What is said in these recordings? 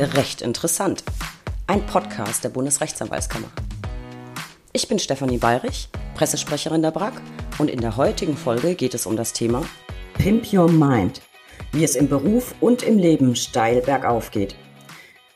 Recht interessant. Ein Podcast der Bundesrechtsanwaltskammer. Ich bin Stefanie Bayrich, Pressesprecherin der BRAG und in der heutigen Folge geht es um das Thema Pimp Your Mind, wie es im Beruf und im Leben steil bergauf geht.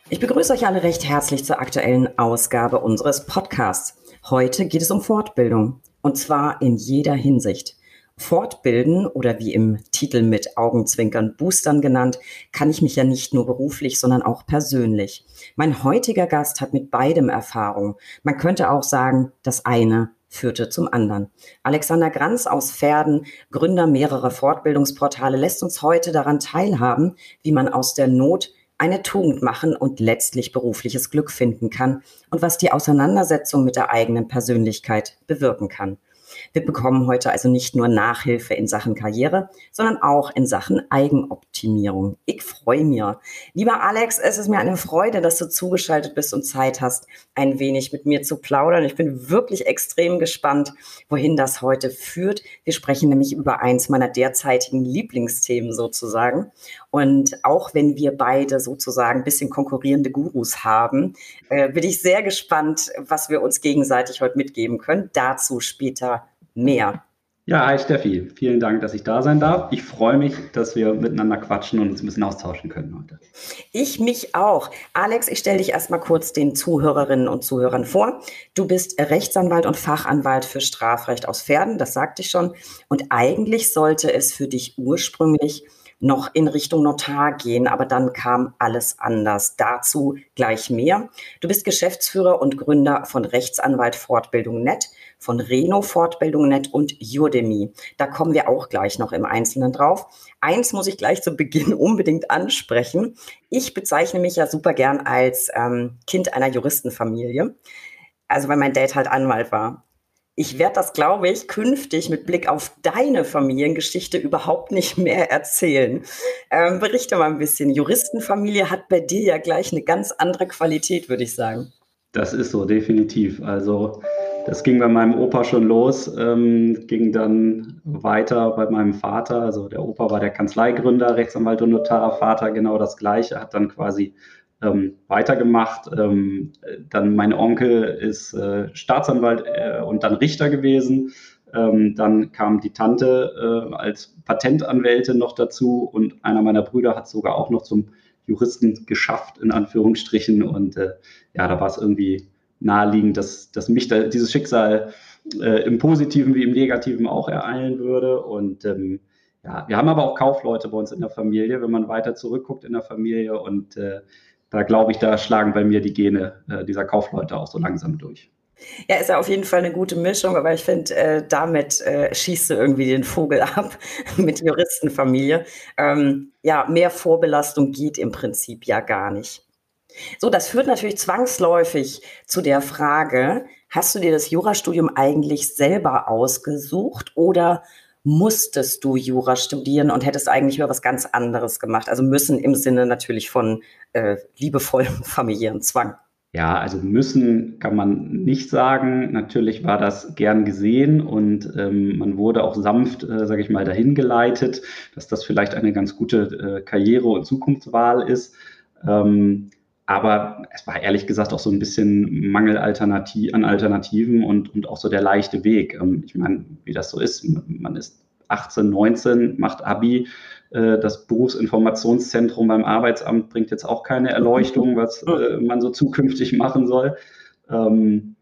Ich begrüße euch alle recht herzlich zur aktuellen Ausgabe unseres Podcasts. Heute geht es um Fortbildung und zwar in jeder Hinsicht. Fortbilden oder wie im Titel mit Augenzwinkern Boostern genannt, kann ich mich ja nicht nur beruflich, sondern auch persönlich. Mein heutiger Gast hat mit beidem Erfahrung. Man könnte auch sagen, das eine führte zum anderen. Alexander Granz aus Pferden, Gründer mehrerer Fortbildungsportale, lässt uns heute daran teilhaben, wie man aus der Not eine Tugend machen und letztlich berufliches Glück finden kann und was die Auseinandersetzung mit der eigenen Persönlichkeit bewirken kann. Wir bekommen heute also nicht nur Nachhilfe in Sachen Karriere, sondern auch in Sachen Eigenoptimierung. Ich freue mich. Lieber Alex, es ist mir eine Freude, dass du zugeschaltet bist und Zeit hast, ein wenig mit mir zu plaudern. Ich bin wirklich extrem gespannt, wohin das heute führt. Wir sprechen nämlich über eins meiner derzeitigen Lieblingsthemen sozusagen. Und auch wenn wir beide sozusagen ein bisschen konkurrierende Gurus haben, äh, bin ich sehr gespannt, was wir uns gegenseitig heute mitgeben können. Dazu später mehr. Ja, hi Steffi, vielen Dank, dass ich da sein darf. Ich freue mich, dass wir miteinander quatschen und uns ein bisschen austauschen können heute. Ich mich auch. Alex, ich stelle dich erstmal kurz den Zuhörerinnen und Zuhörern vor. Du bist Rechtsanwalt und Fachanwalt für Strafrecht aus Pferden, das sagte ich schon. Und eigentlich sollte es für dich ursprünglich noch in Richtung Notar gehen, aber dann kam alles anders. Dazu gleich mehr. Du bist Geschäftsführer und Gründer von Rechtsanwalt Fortbildung Net, von Reno Fortbildung Net und Udemy. Da kommen wir auch gleich noch im Einzelnen drauf. Eins muss ich gleich zu Beginn unbedingt ansprechen. Ich bezeichne mich ja super gern als ähm, Kind einer Juristenfamilie. Also weil mein Dad halt Anwalt war ich werde das, glaube ich, künftig mit Blick auf deine Familiengeschichte überhaupt nicht mehr erzählen. Ähm, berichte mal ein bisschen. Juristenfamilie hat bei dir ja gleich eine ganz andere Qualität, würde ich sagen. Das ist so, definitiv. Also das ging bei meinem Opa schon los, ähm, ging dann weiter bei meinem Vater. Also der Opa war der Kanzleigründer, Rechtsanwalt und Notar, Vater genau das Gleiche, hat dann quasi ähm, weitergemacht. Ähm, dann mein Onkel ist äh, Staatsanwalt äh, und dann Richter gewesen. Ähm, dann kam die Tante äh, als Patentanwältin noch dazu und einer meiner Brüder hat sogar auch noch zum Juristen geschafft, in Anführungsstrichen. Und äh, ja, da war es irgendwie naheliegend, dass, dass mich da dieses Schicksal äh, im Positiven wie im Negativen auch ereilen würde. Und ähm, ja, wir haben aber auch Kaufleute bei uns in der Familie, wenn man weiter zurückguckt in der Familie. Und äh, da glaube ich, da schlagen bei mir die Gene äh, dieser Kaufleute auch so langsam durch. Ja, ist ja auf jeden Fall eine gute Mischung, aber ich finde, äh, damit äh, schießt du irgendwie den Vogel ab mit Juristenfamilie. Ähm, ja, mehr Vorbelastung geht im Prinzip ja gar nicht. So, das führt natürlich zwangsläufig zu der Frage, hast du dir das Jurastudium eigentlich selber ausgesucht oder musstest du Jura studieren und hättest eigentlich über was ganz anderes gemacht. Also müssen im Sinne natürlich von äh, liebevollem familiären Zwang. Ja, also müssen kann man nicht sagen. Natürlich war das gern gesehen und ähm, man wurde auch sanft, äh, sage ich mal, dahin geleitet, dass das vielleicht eine ganz gute äh, Karriere- und Zukunftswahl ist. Ähm, aber es war ehrlich gesagt auch so ein bisschen Mangel Alternativ an Alternativen und, und auch so der leichte Weg. Ähm, ich meine, wie das so ist, man ist 18, 19, macht Abi. Äh, das Berufsinformationszentrum beim Arbeitsamt bringt jetzt auch keine Erleuchtung, was äh, man so zukünftig machen soll. Ähm,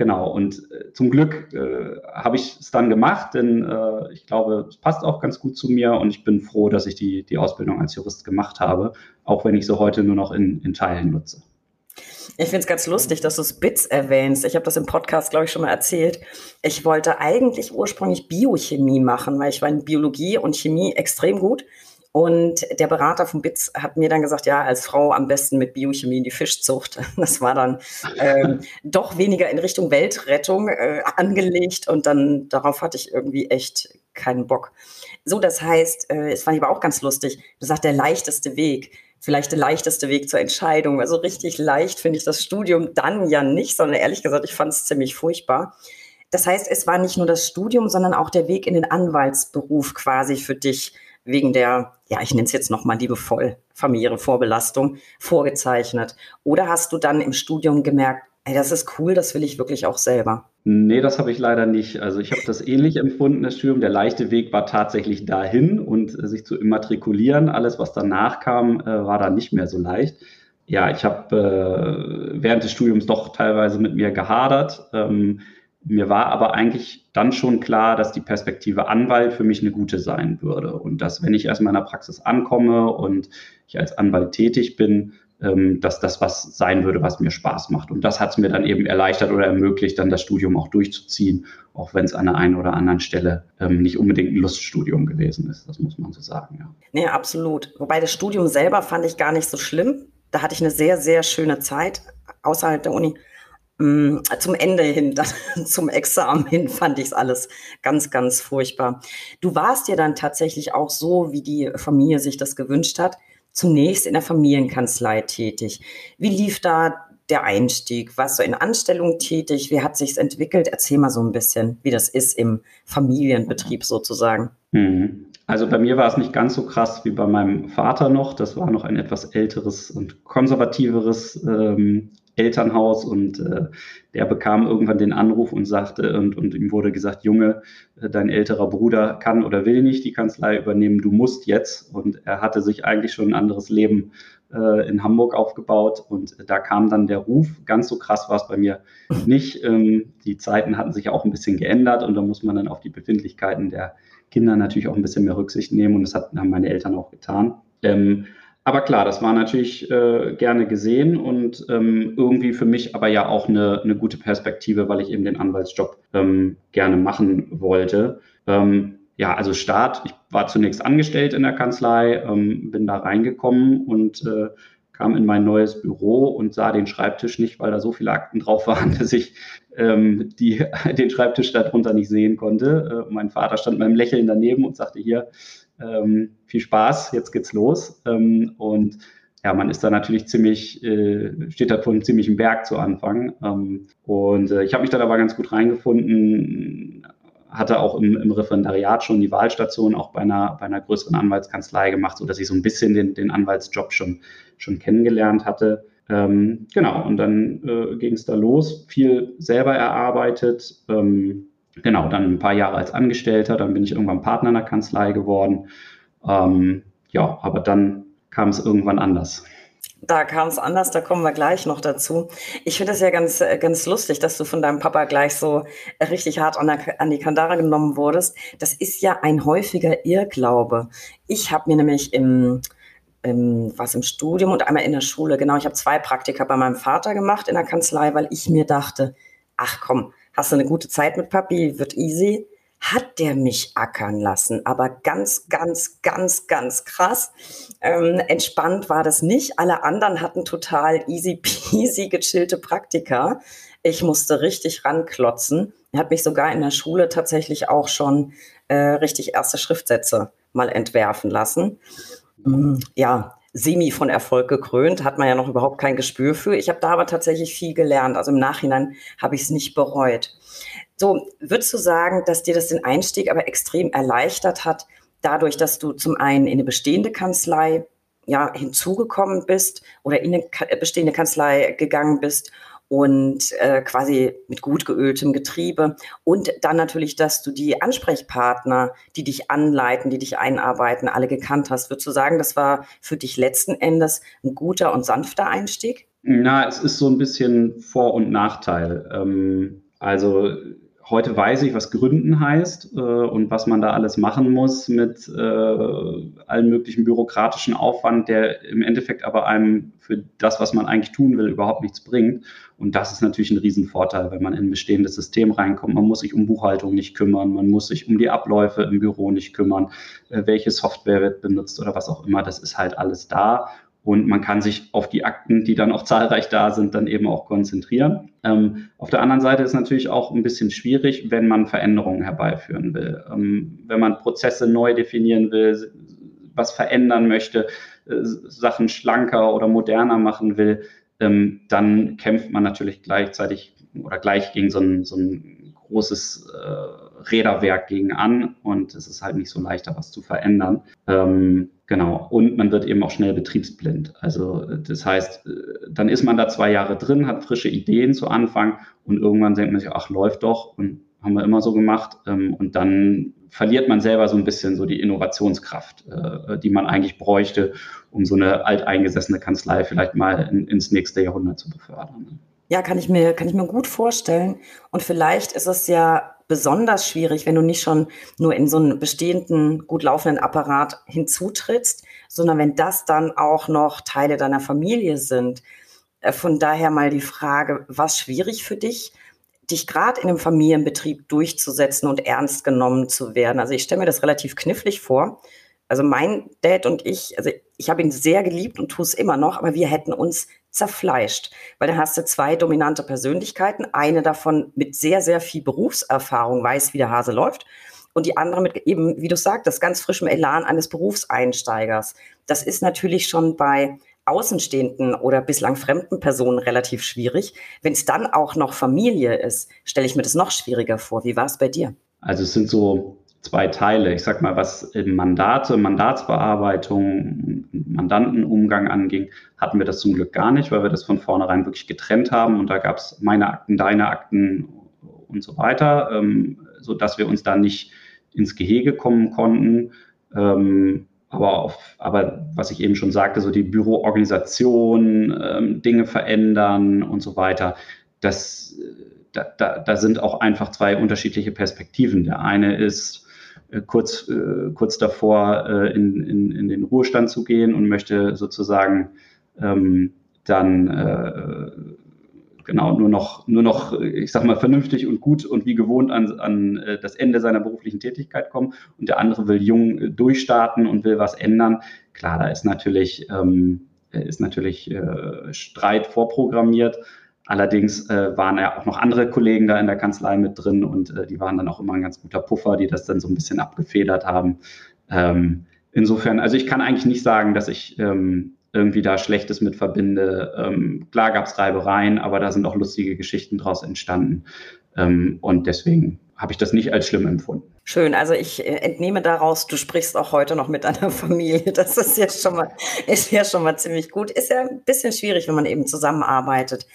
genau, und äh, zum Glück äh, habe ich es dann gemacht, denn äh, ich glaube, es passt auch ganz gut zu mir und ich bin froh, dass ich die, die Ausbildung als Jurist gemacht habe, auch wenn ich sie heute nur noch in, in Teilen nutze. Ich finde es ganz lustig, dass du Spitz erwähnst. Ich habe das im Podcast, glaube ich, schon mal erzählt. Ich wollte eigentlich ursprünglich Biochemie machen, weil ich war in Biologie und Chemie extrem gut. Und der Berater von BITS hat mir dann gesagt, ja, als Frau am besten mit Biochemie in die Fischzucht. Das war dann ähm, doch weniger in Richtung Weltrettung äh, angelegt und dann darauf hatte ich irgendwie echt keinen Bock. So, das heißt, äh, es fand ich aber auch ganz lustig. Du sagst, der leichteste Weg vielleicht der leichteste Weg zur Entscheidung. Also richtig leicht finde ich das Studium dann ja nicht, sondern ehrlich gesagt, ich fand es ziemlich furchtbar. Das heißt, es war nicht nur das Studium, sondern auch der Weg in den Anwaltsberuf quasi für dich wegen der ja, ich nenne es jetzt nochmal liebevoll, familiäre Vorbelastung vorgezeichnet? Oder hast du dann im Studium gemerkt, ey, das ist cool, das will ich wirklich auch selber? Nee, das habe ich leider nicht. Also ich habe das ähnlich empfunden, das Studium. Der leichte Weg war tatsächlich dahin und äh, sich zu immatrikulieren. Alles, was danach kam, äh, war dann nicht mehr so leicht. Ja, ich habe äh, während des Studiums doch teilweise mit mir gehadert. Ähm, mir war aber eigentlich dann schon klar, dass die Perspektive Anwalt für mich eine gute sein würde und dass, wenn ich erstmal in der Praxis ankomme und ich als Anwalt tätig bin, ähm, dass das was sein würde, was mir Spaß macht. Und das hat es mir dann eben erleichtert oder ermöglicht, dann das Studium auch durchzuziehen, auch wenn es an der einen oder anderen Stelle ähm, nicht unbedingt ein Luststudium gewesen ist. Das muss man so sagen, ja. Nee, absolut. Wobei das Studium selber fand ich gar nicht so schlimm. Da hatte ich eine sehr, sehr schöne Zeit außerhalb der Uni. Mm, zum Ende hin, zum Examen hin, fand ich es alles ganz, ganz furchtbar. Du warst ja dann tatsächlich auch so, wie die Familie sich das gewünscht hat, zunächst in der Familienkanzlei tätig. Wie lief da der Einstieg? Warst du in Anstellung tätig? Wie hat sich's entwickelt? Erzähl mal so ein bisschen, wie das ist im Familienbetrieb sozusagen. Mhm. Also bei mir war es nicht ganz so krass wie bei meinem Vater noch. Das war noch ein etwas älteres und konservativeres ähm, Elternhaus und äh, der bekam irgendwann den Anruf und sagte, und, und ihm wurde gesagt, Junge, äh, dein älterer Bruder kann oder will nicht die Kanzlei übernehmen, du musst jetzt. Und er hatte sich eigentlich schon ein anderes Leben äh, in Hamburg aufgebaut und da kam dann der Ruf. Ganz so krass war es bei mir nicht. Ähm, die Zeiten hatten sich auch ein bisschen geändert und da muss man dann auf die Befindlichkeiten der Kinder natürlich auch ein bisschen mehr Rücksicht nehmen und das hat, haben meine Eltern auch getan. Ähm, aber klar, das war natürlich äh, gerne gesehen und ähm, irgendwie für mich aber ja auch eine, eine gute Perspektive, weil ich eben den Anwaltsjob ähm, gerne machen wollte. Ähm, ja, also Start, ich war zunächst angestellt in der Kanzlei, ähm, bin da reingekommen und äh, kam in mein neues Büro und sah den Schreibtisch nicht, weil da so viele Akten drauf waren, dass ich ähm, die, den Schreibtisch darunter nicht sehen konnte. Äh, mein Vater stand mit einem Lächeln daneben und sagte hier, ähm, viel Spaß, jetzt geht's los. Ähm, und ja, man ist da natürlich ziemlich, äh, steht da vor einem ziemlichen Berg zu Anfang. Ähm, und äh, ich habe mich da aber ganz gut reingefunden, hatte auch im, im, Referendariat schon die Wahlstation auch bei einer, bei einer größeren Anwaltskanzlei gemacht, sodass ich so ein bisschen den, den Anwaltsjob schon, schon kennengelernt hatte. Ähm, genau, und dann äh, ging es da los, viel selber erarbeitet, ähm, genau, dann ein paar Jahre als Angestellter, dann bin ich irgendwann Partner in der Kanzlei geworden. Ähm, ja, aber dann kam es irgendwann anders. Da kam es anders, da kommen wir gleich noch dazu. Ich finde es ja ganz, ganz lustig, dass du von deinem Papa gleich so richtig hart an, der, an die Kandare genommen wurdest. Das ist ja ein häufiger Irrglaube. Ich habe mir nämlich im, im, was im Studium und einmal in der Schule, genau, ich habe zwei Praktika bei meinem Vater gemacht in der Kanzlei, weil ich mir dachte, ach komm, hast du eine gute Zeit mit Papi, wird easy. Hat der mich ackern lassen, aber ganz, ganz, ganz, ganz krass. Ähm, entspannt war das nicht. Alle anderen hatten total easy peasy gechillte Praktika. Ich musste richtig ranklotzen. Er hat mich sogar in der Schule tatsächlich auch schon äh, richtig erste Schriftsätze mal entwerfen lassen. Mm, ja, semi von Erfolg gekrönt, hat man ja noch überhaupt kein Gespür für. Ich habe da aber tatsächlich viel gelernt. Also im Nachhinein habe ich es nicht bereut. So, würdest du sagen, dass dir das den Einstieg aber extrem erleichtert hat, dadurch, dass du zum einen in eine bestehende Kanzlei ja, hinzugekommen bist oder in eine bestehende Kanzlei gegangen bist und äh, quasi mit gut geöltem Getriebe. Und dann natürlich, dass du die Ansprechpartner, die dich anleiten, die dich einarbeiten, alle gekannt hast. Würdest du sagen, das war für dich letzten Endes ein guter und sanfter Einstieg? Na, es ist so ein bisschen Vor- und Nachteil. Ähm, also Heute weiß ich, was Gründen heißt äh, und was man da alles machen muss mit äh, allen möglichen bürokratischen Aufwand, der im Endeffekt aber einem für das, was man eigentlich tun will, überhaupt nichts bringt. Und das ist natürlich ein Riesenvorteil, wenn man in ein bestehendes System reinkommt. Man muss sich um Buchhaltung nicht kümmern, man muss sich um die Abläufe im Büro nicht kümmern, äh, welche Software wird benutzt oder was auch immer. Das ist halt alles da und man kann sich auf die Akten, die dann auch zahlreich da sind, dann eben auch konzentrieren. Ähm, auf der anderen Seite ist natürlich auch ein bisschen schwierig, wenn man Veränderungen herbeiführen will. Ähm, wenn man Prozesse neu definieren will, was verändern möchte, äh, Sachen schlanker oder moderner machen will, ähm, dann kämpft man natürlich gleichzeitig oder gleich gegen so ein, so ein großes äh, Räderwerk gegen an und es ist halt nicht so leicht, da was zu verändern. Ähm, genau. Und man wird eben auch schnell betriebsblind. Also das heißt, äh, dann ist man da zwei Jahre drin, hat frische Ideen zu Anfang und irgendwann denkt man sich, ach, läuft doch und haben wir immer so gemacht. Ähm, und dann verliert man selber so ein bisschen so die Innovationskraft, äh, die man eigentlich bräuchte, um so eine alteingesessene Kanzlei vielleicht mal in, ins nächste Jahrhundert zu befördern. Ja, kann ich mir, kann ich mir gut vorstellen. Und vielleicht ist es ja besonders schwierig, wenn du nicht schon nur in so einen bestehenden, gut laufenden Apparat hinzutrittst, sondern wenn das dann auch noch Teile deiner Familie sind. Äh, von daher mal die Frage, was schwierig für dich? dich gerade in einem Familienbetrieb durchzusetzen und ernst genommen zu werden. Also ich stelle mir das relativ knifflig vor. Also mein Dad und ich, also ich habe ihn sehr geliebt und tue es immer noch, aber wir hätten uns zerfleischt, weil dann hast du zwei dominante Persönlichkeiten, eine davon mit sehr, sehr viel Berufserfahrung weiß, wie der Hase läuft und die andere mit eben, wie du sagtest, ganz frischem Elan eines Berufseinsteigers. Das ist natürlich schon bei außenstehenden oder bislang fremden Personen relativ schwierig. Wenn es dann auch noch Familie ist, stelle ich mir das noch schwieriger vor. Wie war es bei dir? Also es sind so zwei Teile. Ich sag mal, was Mandate, Mandatsbearbeitung, Mandantenumgang anging, hatten wir das zum Glück gar nicht, weil wir das von vornherein wirklich getrennt haben und da gab es meine Akten, deine Akten und so weiter, ähm, so dass wir uns da nicht ins Gehege kommen konnten. Ähm, aber, auf, aber was ich eben schon sagte, so die Büroorganisation, ähm, Dinge verändern und so weiter, das, da, da, da sind auch einfach zwei unterschiedliche Perspektiven. Der eine ist äh, kurz, äh, kurz davor, äh, in, in, in den Ruhestand zu gehen und möchte sozusagen ähm, dann äh, genau nur noch, nur noch, ich sag mal, vernünftig und gut und wie gewohnt an, an äh, das Ende seiner beruflichen Tätigkeit kommen. Und der andere will jung äh, durchstarten und will was ändern. Klar, da ist natürlich, ähm, ist natürlich äh, Streit vorprogrammiert. Allerdings äh, waren ja auch noch andere Kollegen da in der Kanzlei mit drin und äh, die waren dann auch immer ein ganz guter Puffer, die das dann so ein bisschen abgefedert haben. Ähm, insofern, also ich kann eigentlich nicht sagen, dass ich ähm, irgendwie da Schlechtes mit verbinde. Ähm, klar gab es Reibereien, aber da sind auch lustige Geschichten draus entstanden. Ähm, und deswegen habe ich das nicht als schlimm empfunden. Schön, also ich äh, entnehme daraus, du sprichst auch heute noch mit deiner Familie. Das ist ja schon mal, ist ja schon mal ziemlich gut. Ist ja ein bisschen schwierig, wenn man eben zusammenarbeitet.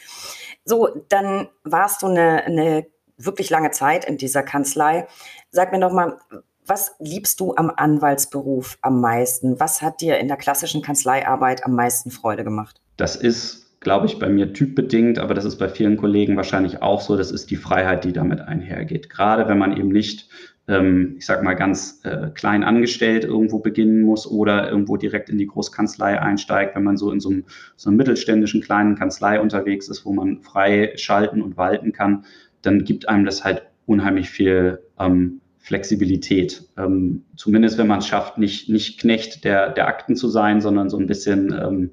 So, dann warst du eine, eine wirklich lange Zeit in dieser Kanzlei. Sag mir doch mal, was liebst du am Anwaltsberuf am meisten? Was hat dir in der klassischen Kanzleiarbeit am meisten Freude gemacht? Das ist, glaube ich, bei mir typbedingt, aber das ist bei vielen Kollegen wahrscheinlich auch so. Das ist die Freiheit, die damit einhergeht. Gerade wenn man eben nicht, ähm, ich sage mal, ganz äh, klein angestellt irgendwo beginnen muss oder irgendwo direkt in die Großkanzlei einsteigt, wenn man so in so einem, so einem mittelständischen kleinen Kanzlei unterwegs ist, wo man frei schalten und walten kann, dann gibt einem das halt unheimlich viel ähm, Flexibilität. Ähm, zumindest wenn man es schafft, nicht, nicht Knecht der, der Akten zu sein, sondern so ein bisschen ähm,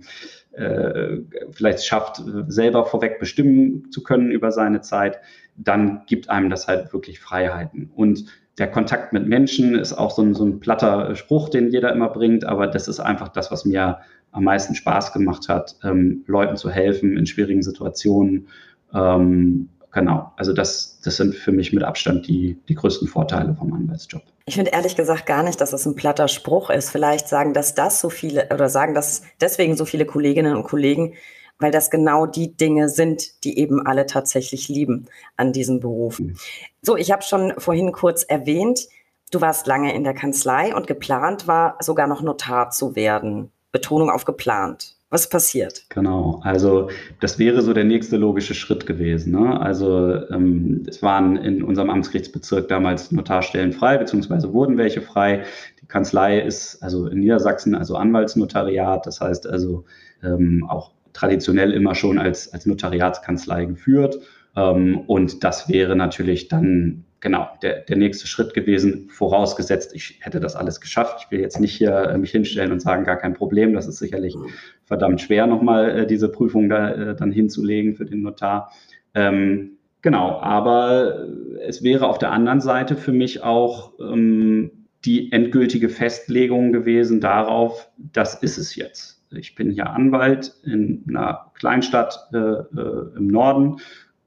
äh, vielleicht schafft, selber vorweg bestimmen zu können über seine Zeit, dann gibt einem das halt wirklich Freiheiten. Und der Kontakt mit Menschen ist auch so ein, so ein platter Spruch, den jeder immer bringt, aber das ist einfach das, was mir am meisten Spaß gemacht hat, ähm, Leuten zu helfen in schwierigen Situationen ähm, genau, also das, das sind für mich mit Abstand die, die größten Vorteile vom Anwaltsjob. Ich finde ehrlich gesagt gar nicht, dass das ein platter Spruch ist. Vielleicht sagen dass das so viele oder sagen das deswegen so viele Kolleginnen und Kollegen, weil das genau die Dinge sind, die eben alle tatsächlich lieben an diesem Beruf. Mhm. So, ich habe schon vorhin kurz erwähnt, du warst lange in der Kanzlei und geplant war sogar noch Notar zu werden. Betonung auf geplant. Was passiert? Genau, also das wäre so der nächste logische Schritt gewesen. Ne? Also ähm, es waren in unserem Amtsgerichtsbezirk damals Notarstellen frei, beziehungsweise wurden welche frei. Die Kanzlei ist also in Niedersachsen also Anwaltsnotariat, das heißt also ähm, auch traditionell immer schon als, als Notariatskanzlei geführt. Ähm, und das wäre natürlich dann genau der, der nächste Schritt gewesen, vorausgesetzt, ich hätte das alles geschafft. Ich will jetzt nicht hier äh, mich hinstellen und sagen, gar kein Problem. Das ist sicherlich verdammt schwer, nochmal äh, diese Prüfung da äh, dann hinzulegen für den Notar. Ähm, genau, aber es wäre auf der anderen Seite für mich auch ähm, die endgültige Festlegung gewesen darauf, das ist es jetzt. Ich bin hier Anwalt in einer Kleinstadt äh, äh, im Norden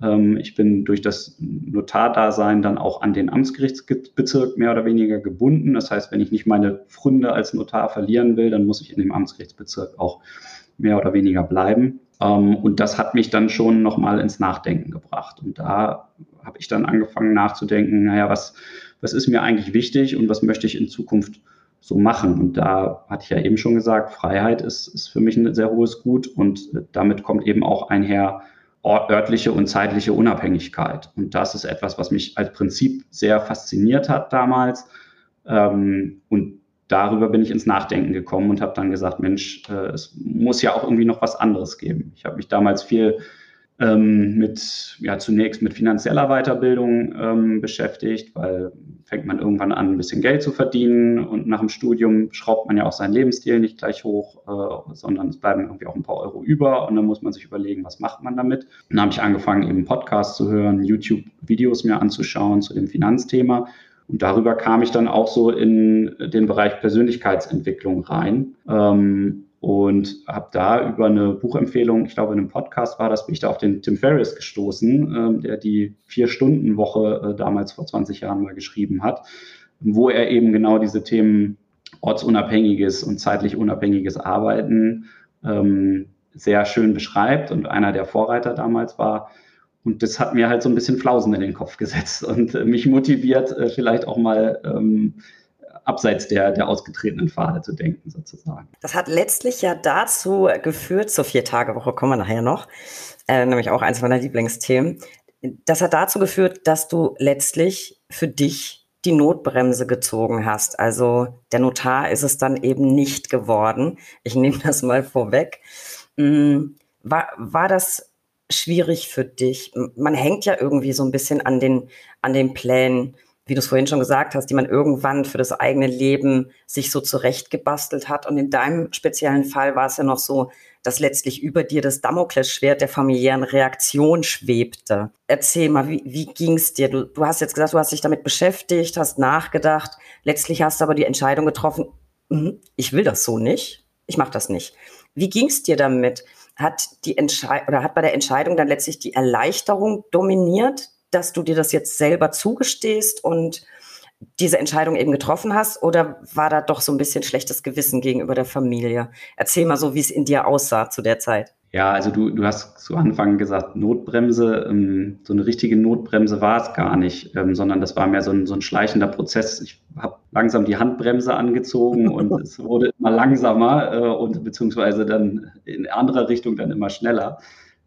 Ähm, ich bin durch das Notardasein dann auch an den Amtsgerichtsbezirk mehr oder weniger gebunden. Das heißt, wenn ich nicht meine Fründe als Notar verlieren will, dann muss ich in dem Amtsgerichtsbezirk auch mehr oder weniger bleiben. Ähm, und das hat mich dann schon nochmal ins Nachdenken gebracht. Und da habe ich dann angefangen nachzudenken, naja, was, was ist mir eigentlich wichtig und was möchte ich in Zukunft so machen? Und da hatte ich ja eben schon gesagt, Freiheit ist, ist für mich ein sehr hohes Gut und damit kommt eben auch einher örtliche und zeitliche Unabhängigkeit. Und das ist etwas, was mich als Prinzip sehr fasziniert hat damals. Ähm, und darüber bin ich ins Nachdenken gekommen und habe dann gesagt, Mensch, äh, es muss ja auch irgendwie noch was anderes geben. Ich habe mich damals viel ähm, mit, ja, zunächst mit finanzieller Weiterbildung ähm, beschäftigt, weil fängt man irgendwann an, ein bisschen Geld zu verdienen und nach dem Studium schraubt man ja auch seinen Lebensstil nicht gleich hoch, äh, sondern es bleiben irgendwie auch ein paar Euro über und dann muss man sich überlegen, was macht man damit. Dann habe ich angefangen, eben Podcasts zu hören, YouTube-Videos mir anzuschauen zu dem Finanzthema und darüber kam ich dann auch so in den Bereich Persönlichkeitsentwicklung rein. Ähm, und habe da über eine Buchempfehlung, ich glaube in einem Podcast war das, bin ich da auf den Tim Ferriss gestoßen, äh, der die Vier-Stunden-Woche äh, damals vor 20 Jahren mal geschrieben hat, wo er eben genau diese Themen ortsunabhängiges und zeitlich unabhängiges Arbeiten ähm, sehr schön beschreibt und einer der Vorreiter damals war. Und das hat mir halt so ein bisschen Flausen in den Kopf gesetzt und äh, mich motiviert, äh, vielleicht auch mal ähm, abseits der, der ausgetretenen Pfade zu denken, sozusagen. Das hat letztlich ja dazu geführt, zur Vier-Tage-Woche kommen wir nachher noch, äh, nämlich auch eins meiner Lieblingsthemen. Das hat dazu geführt, dass du letztlich für dich die Notbremse gezogen hast. Also der Notar ist es dann eben nicht geworden. Ich nehme das mal vorweg. Mm, war, war das schwierig für dich? Man hängt ja irgendwie so ein bisschen an den, an den Plänen wie du es vorhin schon gesagt hast, die man irgendwann für das eigene Leben sich so zurechtgebastelt hat. Und in deinem speziellen Fall war es ja noch so, dass letztlich über dir das Damoklesschwert der familiären Reaktion schwebte. Erzähl mal, wie, wie ging es dir? Du, du hast jetzt gesagt, du hast dich damit beschäftigt, hast nachgedacht. Letztlich hast du aber die Entscheidung getroffen, mhm, ich will das so nicht, ich mache das nicht. Wie ging es dir damit? Hat die Entscheidung oder hat bei der Entscheidung dann letztlich die Erleichterung dominiert, dass du dir das jetzt selber zugestehst und diese Entscheidung eben getroffen hast? Oder war da doch so ein bisschen schlechtes Gewissen gegenüber der Familie? Erzähl mal so, wie es in dir aussah zu der Zeit. Ja, also du, du hast zu Anfang gesagt, Notbremse. Ähm, so eine richtige Notbremse war es gar nicht, ähm, sondern das war mehr so ein, so ein schleichender Prozess. Ich habe langsam die Handbremse angezogen und es wurde immer langsamer äh, und beziehungsweise dann in andere Richtung dann immer schneller.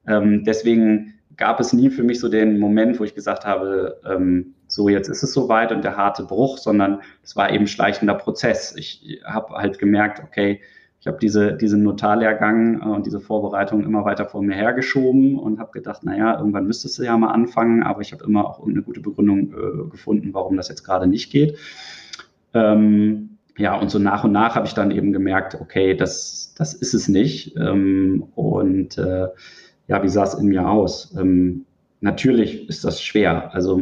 Ähm, deswegen gab es nie für mich so den Moment, wo ich gesagt habe, ähm, so jetzt ist es soweit und der harte Bruch, sondern es war eben schleichender Prozess. Ich habe halt gemerkt, okay, ich habe diese, diesen Notarlehrgang äh, und diese Vorbereitung immer weiter vor mir hergeschoben und habe gedacht, naja, irgendwann müsstest du ja mal anfangen, aber ich habe immer auch eine gute Begründung äh, gefunden, warum das jetzt gerade nicht geht. Ähm, ja, und so nach und nach habe ich dann eben gemerkt, okay, das, das ist es nicht. Ähm, und äh, ja, wie sah es in mir aus? Ähm, natürlich ist das schwer. Also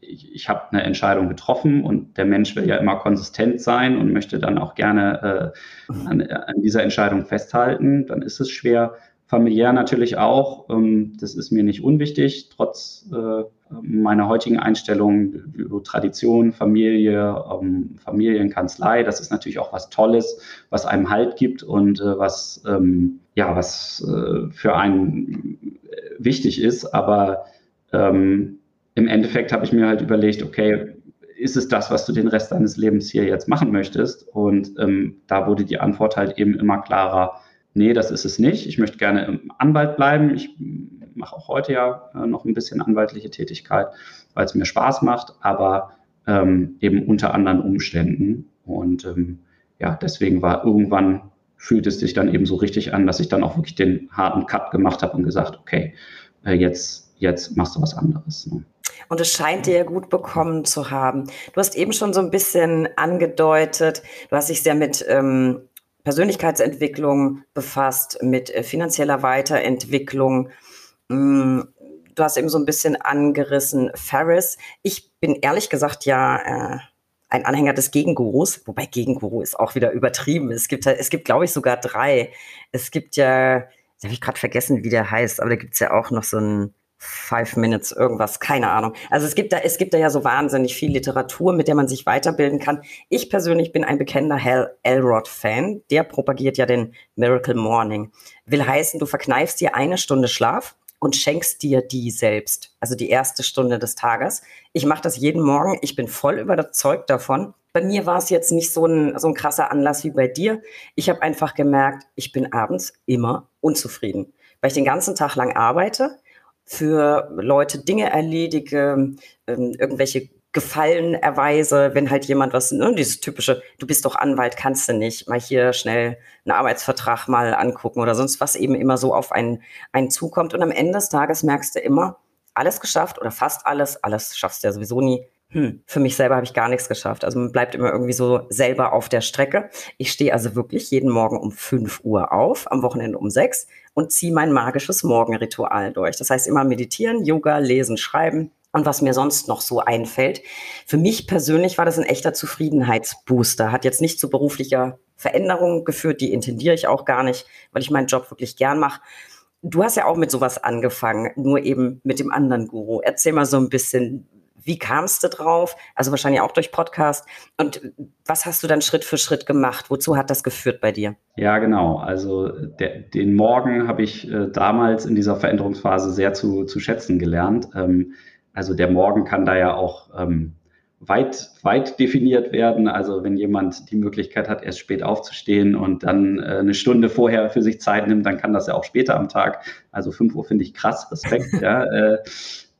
ich, ich habe eine Entscheidung getroffen und der Mensch will ja immer konsistent sein und möchte dann auch gerne äh, an, an, dieser Entscheidung festhalten. Dann ist es schwer. Familiär natürlich auch. Ähm, das ist mir nicht unwichtig, trotz äh, meiner heutigen Einstellung, Tradition, Familie, ähm, Familienkanzlei. Das ist natürlich auch was Tolles, was einem Halt gibt und äh, was ähm, ja, was äh, für einen wichtig ist. Aber im Endeffekt habe ich mir halt überlegt, okay, ist es das, was du den Rest deines Lebens hier jetzt machen möchtest? Und da wurde die Antwort halt eben immer klarer, nee, das ist es nicht. Ich möchte gerne im Anwalt bleiben. Ich mache auch heute ja äh, noch ein bisschen anwaltliche Tätigkeit, weil es mir Spaß macht, aber ähm, eben unter anderen Umständen. Und ähm, ja, deswegen war irgendwann fühlt es sich dann eben so richtig an, dass ich dann auch wirklich den harten Cut gemacht habe und gesagt, okay, äh, jetzt, jetzt machst du was anderes. Ne? Und es scheint dir ja gut bekommen zu haben. Du hast eben schon so ein bisschen angedeutet, du hast dich sehr mit ähm, Persönlichkeitsentwicklung befasst, mit äh, finanzieller Weiterentwicklung. Mm, du hast eben so ein bisschen angerissen Ferris. Ich bin ehrlich gesagt ja äh, ein Anhänger des Gegengurus, wobei Gegenguru ist auch wieder übertrieben. Es gibt, es gibt, glaube ich, sogar drei. Es gibt ja, jetzt habe ich gerade vergessen, wie der heißt, aber da gibt es ja auch noch so einen Five Minutes, irgendwas, keine Ahnung. Also es gibt da, es gibt da ja so wahnsinnig viel Literatur, mit der man sich weiterbilden kann. Ich persönlich bin ein bekennender Hal Elrod-Fan. Der propagiert ja den Miracle Morning. Will heißen, du verkneifst dir eine Stunde Schlaf und schenkst dir die selbst, also die erste Stunde des Tages. Ich mache das jeden Morgen. Ich bin voll überzeugt davon. Bei mir war es jetzt nicht so ein, so ein krasser Anlass wie bei dir. Ich habe einfach gemerkt, ich bin abends immer unzufrieden, weil ich den ganzen Tag lang arbeite für Leute Dinge erledige, ähm, irgendwelche Gefallen erweise, wenn halt jemand was, ne, dieses typische, du bist doch Anwalt, kannst du nicht, mal hier schnell einen Arbeitsvertrag mal angucken oder sonst was eben immer so auf einen, einen zukommt. Und am Ende des Tages merkst du immer, alles geschafft oder fast alles, alles schaffst du ja sowieso nie. Hm, für mich selber habe ich gar nichts geschafft. Also man bleibt immer irgendwie so selber auf der Strecke. Ich stehe also wirklich jeden Morgen um 5 Uhr auf, am Wochenende um 6 und ziehe mein magisches Morgenritual durch. Das heißt immer meditieren, Yoga, lesen, schreiben und was mir sonst noch so einfällt. Für mich persönlich war das ein echter Zufriedenheitsbooster. Hat jetzt nicht zu beruflicher Veränderung geführt, die intendiere ich auch gar nicht, weil ich meinen Job wirklich gern mache. Du hast ja auch mit sowas angefangen, nur eben mit dem anderen Guru. Erzähl mal so ein bisschen, wie kamst du drauf? Also wahrscheinlich auch durch Podcast. Und was hast du dann Schritt für Schritt gemacht? Wozu hat das geführt bei dir? Ja, genau. Also der, den Morgen habe ich äh, damals in dieser Veränderungsphase sehr zu, zu schätzen gelernt. Ähm, also der Morgen kann da ja auch ähm, weit, weit definiert werden. Also wenn jemand die Möglichkeit hat, erst spät aufzustehen und dann äh, eine Stunde vorher für sich Zeit nimmt, dann kann das ja auch später am Tag. Also 5 Uhr finde ich krass, Respekt. ja. Äh,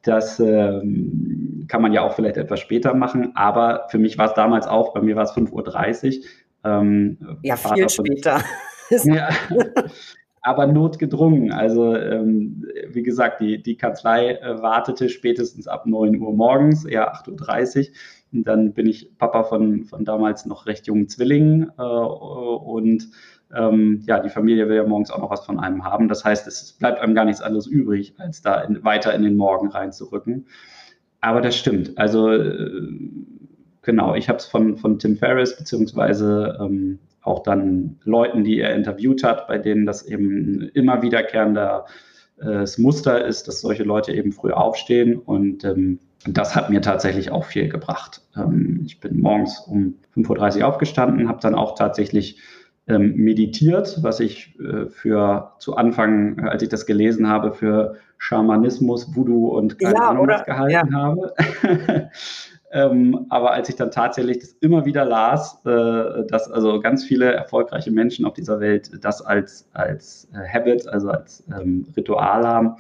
das ähm, kann man ja auch vielleicht etwas später machen, aber für mich war es damals auch, bei mir war es 5.30 Uhr. Ähm, ja, viel später. ja, aber notgedrungen. Also ähm, wie gesagt, die, die Kanzlei äh, wartete spätestens ab 9 Uhr morgens, eher 8.30 Uhr. Und dann bin ich Papa von, von damals noch recht jungen Zwillingen äh, und ähm, ja, die Familie will ja morgens auch noch was von einem haben. Das heißt, es bleibt einem gar nichts anderes übrig, als da in, weiter in den Morgen reinzurücken. Aber das stimmt. Also äh, genau, ich habe es von, von Tim Ferriss beziehungsweise ähm, auch dann Leuten, die er interviewt hat, bei denen das eben immer wiederkehrender äh, Muster ist, dass solche Leute eben früh aufstehen und ähm, das hat mir tatsächlich auch viel gebracht. Ähm, ich bin morgens um 5.30 Uhr aufgestanden, habe dann auch tatsächlich ähm, meditiert, was ich äh, für zu Anfang, äh, als ich das gelesen habe, für Schamanismus, Voodoo und keine ja, Ahnung was gehalten ja. habe. ähm, aber als ich dann tatsächlich das immer wieder las, äh, dass also ganz viele erfolgreiche Menschen auf dieser Welt das als, als äh, Habit, also als ähm, Ritual haben,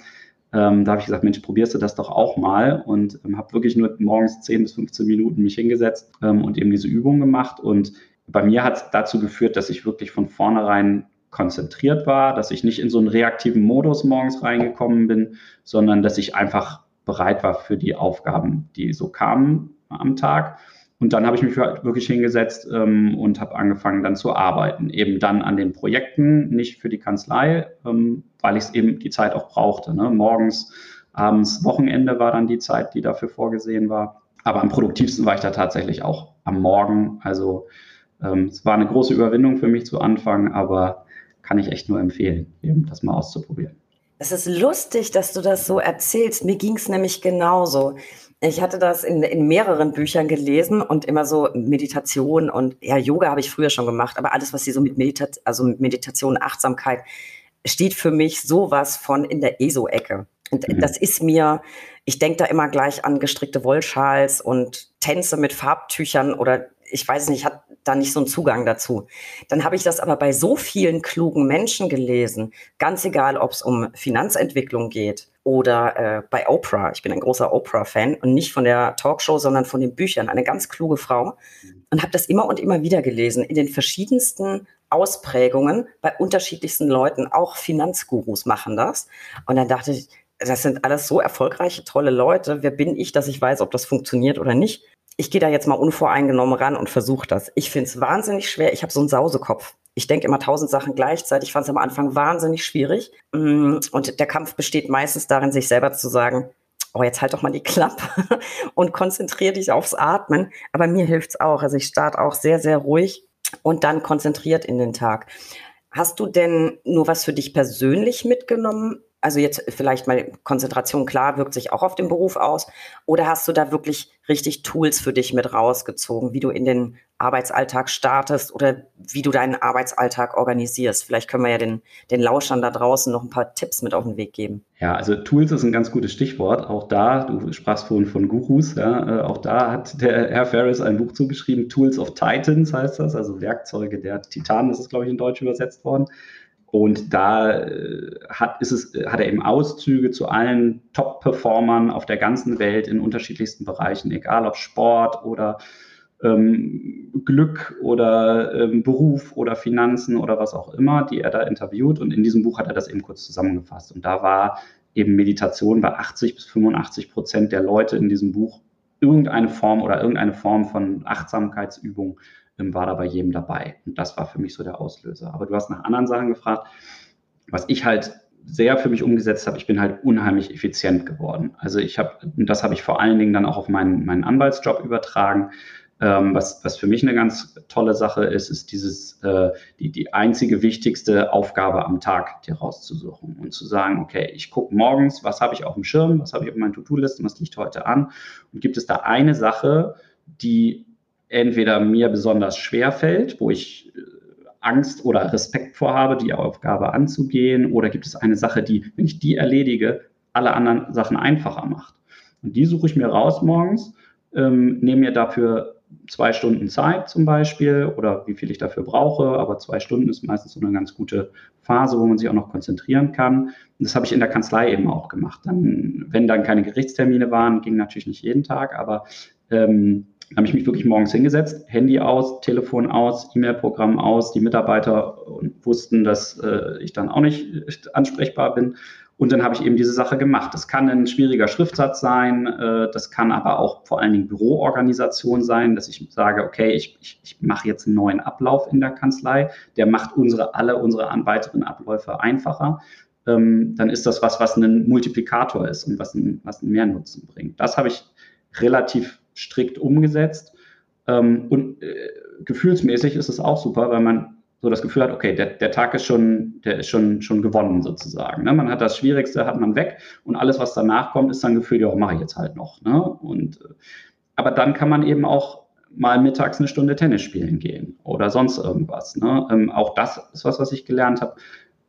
ähm, da habe ich gesagt, Mensch, probierst du das doch auch mal und ähm, habe wirklich nur morgens 10 bis 15 Minuten mich hingesetzt ähm, und eben diese Übung gemacht und bei mir hat es dazu geführt, dass ich wirklich von vornherein konzentriert war, dass ich nicht in so einen reaktiven Modus morgens reingekommen bin, sondern dass ich einfach bereit war für die Aufgaben, die so kamen am Tag. Und dann habe ich mich halt wirklich hingesetzt ähm, und habe angefangen dann zu arbeiten. Eben dann an den Projekten, nicht für die Kanzlei, ähm, weil ich es eben die Zeit auch brauchte. Ne? Morgens, abends, Wochenende war dann die Zeit, die dafür vorgesehen war. Aber am produktivsten war ich da tatsächlich auch am Morgen. Also ähm, es war eine große Überwindung für mich zu Anfang, aber kann ich echt nur empfehlen, eben das mal auszuprobieren. Es ist lustig, dass du das so erzählst. Mir ging es nämlich genauso. Ich hatte das in, in mehreren Büchern gelesen und immer so Meditation und ja, Yoga habe ich früher schon gemacht, aber alles, was sie so mit, Medita also mit Meditation, Achtsamkeit, steht für mich sowas von in der ESO-Ecke. Und mhm. das ist mir, ich denke da immer gleich an gestrickte Wollschals und Tänze mit Farbtüchern oder ich weiß nicht, hat da nicht so einen Zugang dazu. Dann habe ich das aber bei so vielen klugen Menschen gelesen, ganz egal, ob es um Finanzentwicklung geht oder äh, bei Oprah. Ich bin ein großer Oprah-Fan und nicht von der Talkshow, sondern von den Büchern. Eine ganz kluge Frau und habe das immer und immer wieder gelesen in den verschiedensten Ausprägungen bei unterschiedlichsten Leuten. Auch Finanzgurus machen das. Und dann dachte ich, das sind alles so erfolgreiche, tolle Leute. Wer bin ich, dass ich weiß, ob das funktioniert oder nicht? ich gehe da jetzt mal unvoreingenommen ran und versuche das. Ich finde es wahnsinnig schwer. Ich habe so einen Sausekopf. Ich denke immer tausend Sachen gleichzeitig. Ich fand es am Anfang wahnsinnig schwierig. Mm, und der Kampf besteht meistens darin, sich selber zu sagen, oh, jetzt halt doch mal die Klappe und konzentriere dich aufs Atmen. Aber mir hilft's auch. Also ich starte auch sehr, sehr ruhig und dann konzentriert in den Tag. Hast du denn nur was für dich persönlich mitgenommen Also jetzt vielleicht mal Konzentration, klar, wirkt sich auch auf den Beruf aus. Oder hast du da wirklich richtig Tools für dich mit rausgezogen, wie du in den Arbeitsalltag startest oder wie du deinen Arbeitsalltag organisierst? Vielleicht können wir ja den, den Lauschern da draußen noch ein paar Tipps mit auf den Weg geben. Ja, also Tools ist ein ganz gutes Stichwort. Auch da, du sprachst vorhin von Gurus, ja, äh, auch da hat der Herr Ferris ein Buch zugeschrieben, Tools of Titans heißt das, also Werkzeuge der Titanen, das ist, glaube ich, in Deutsch übersetzt worden. Und da äh, hat, ist es, hat er eben Auszüge zu allen Top-Performern auf der ganzen Welt in unterschiedlichsten Bereichen, egal ob Sport oder ähm, Glück oder ähm, Beruf oder Finanzen oder was auch immer, die er da interviewt. Und in diesem Buch hat er das eben kurz zusammengefasst. Und da war eben Meditation bei 80 bis 85 Prozent der Leute in diesem Buch irgendeine Form oder irgendeine Form von Achtsamkeitsübung war da bei jedem dabei. Und das war für mich so der Auslöser. Aber du hast nach anderen Sachen gefragt. Was ich halt sehr für mich umgesetzt habe, ich bin halt unheimlich effizient geworden. Also ich habe, und das habe ich vor allen Dingen dann auch auf meinen, meinen Anwaltsjob übertragen. Ähm, was, was für mich eine ganz tolle Sache ist, ist dieses, äh, die, die einzige wichtigste Aufgabe am Tag dir rauszusuchen und zu sagen, okay, ich gucke morgens, was habe ich auf dem Schirm, was habe ich auf meinen To-Do-Listen, was liegt heute an und gibt es da eine Sache, die entweder mir besonders schwer fällt, wo ich äh, Angst oder Respekt vorhabe, die Aufgabe anzugehen, oder gibt es eine Sache, die, wenn ich die erledige, alle anderen Sachen einfacher macht. Und die suche ich mir raus morgens, ähm, nehme mir dafür zwei Stunden Zeit zum Beispiel oder wie viel ich dafür brauche, aber zwei Stunden ist meistens so eine ganz gute Phase, wo man sich auch noch konzentrieren kann. Und das habe ich in der Kanzlei eben auch gemacht. Dann, wenn dann keine Gerichtstermine waren, ging natürlich nicht jeden Tag, aber ähm, habe ich mich wirklich morgens hingesetzt, Handy aus, Telefon aus, E-Mail-Programm aus. Die Mitarbeiter wussten, dass äh, ich dann auch nicht ansprechbar bin. Und dann habe ich eben diese Sache gemacht. Das kann ein schwieriger Schriftsatz sein, äh, das kann aber auch vor allen Dingen Büroorganisation sein, dass ich sage, okay, ich, ich, ich mache jetzt einen neuen Ablauf in der Kanzlei, der macht unsere, alle unsere weiteren Abläufe einfacher. Ähm, dann ist das was, was ein Multiplikator ist und was einen, was einen Mehrnutzen bringt. Das habe ich relativ strikt umgesetzt. Ähm, und äh, gefühlsmäßig ist es auch super, weil man so das Gefühl hat, okay, der, der Tag ist schon, der ist schon, schon gewonnen sozusagen. Ne? Man hat das Schwierigste, hat man weg und alles, was danach kommt, ist dann Gefühl, ja, mache ich jetzt halt noch. Ne? Und, äh, aber dann kann man eben auch mal mittags eine Stunde Tennis spielen gehen oder sonst irgendwas. Ne? Ähm, auch das ist was, was ich gelernt habe,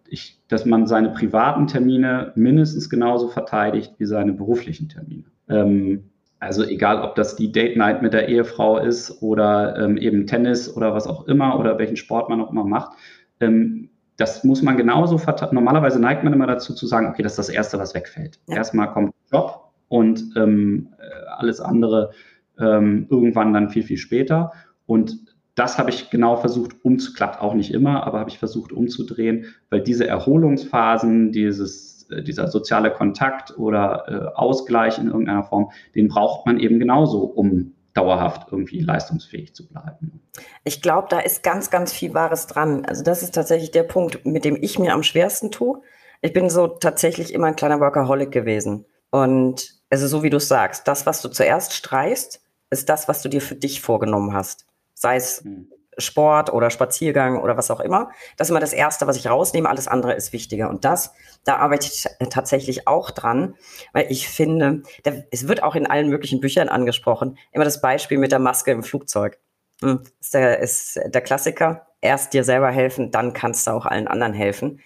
ich, dass man seine privaten Termine mindestens genauso verteidigt wie seine beruflichen Termine. Ähm, also egal, ob das die Date Night mit der Ehefrau ist oder ähm, eben Tennis oder was auch immer oder welchen Sport man auch immer macht. Ähm, das muss man genauso verteilen. Normalerweise neigt man immer dazu zu sagen, okay, das ist das Erste, was wegfällt. Ja. Erstmal kommt Job und ähm, äh, alles andere ähm, irgendwann dann viel, viel später. Und das habe ich genau versucht umzuklappt, auch nicht immer, aber habe ich versucht umzudrehen, weil diese Erholungsphasen, dieses äh, dieser soziale Kontakt oder äh, Ausgleich in irgendeiner Form, den braucht man eben genauso, um dauerhaft irgendwie leistungsfähig zu bleiben. Ich glaube, da ist ganz, ganz viel Wahres dran. Also das ist tatsächlich der Punkt, mit dem ich mir am schwersten tue. Ich bin so tatsächlich immer ein kleiner Workaholic gewesen. Und also so wie du sagst, das, was du zuerst streichst, ist das, was du dir für dich vorgenommen hast. Sei es hm. Sport oder Spaziergang oder was auch immer. Das ist immer das Erste, was ich rausnehme. Alles andere ist wichtiger. Und das, da arbeite ich tatsächlich auch dran, weil ich finde, da, es wird auch in allen möglichen Büchern angesprochen, immer das Beispiel mit der Maske im Flugzeug. Hm, ist der, ist der Klassiker. Erst dir selber helfen, dann kannst du auch allen anderen helfen.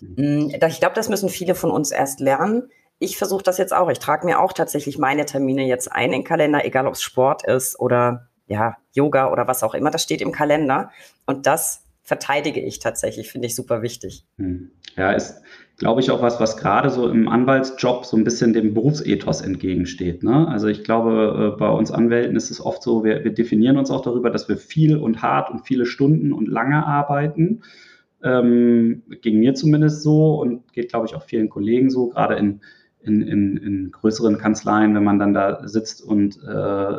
Hm, ich glaube, das müssen viele von uns erst lernen. Ich versuche das jetzt auch. Ich trage mir auch tatsächlich meine Termine jetzt ein in den Kalender, egal ob es Sport ist oder ja, Yoga oder was auch immer, das steht im Kalender. Und das verteidige ich tatsächlich, finde ich super wichtig. Hm. Ja, ist, glaube ich, auch was, was gerade so im Anwaltsjob so ein bisschen dem Berufsethos entgegensteht. Ne? Also ich glaube, äh, bei uns Anwälten ist es oft so, wir, wir definieren uns auch darüber, dass wir viel und hart und viele Stunden und lange arbeiten. Ähm, ging mir zumindest so und geht, glaube ich, auch vielen Kollegen so, gerade in in, in, in größeren Kanzleien, wenn man dann da sitzt und äh,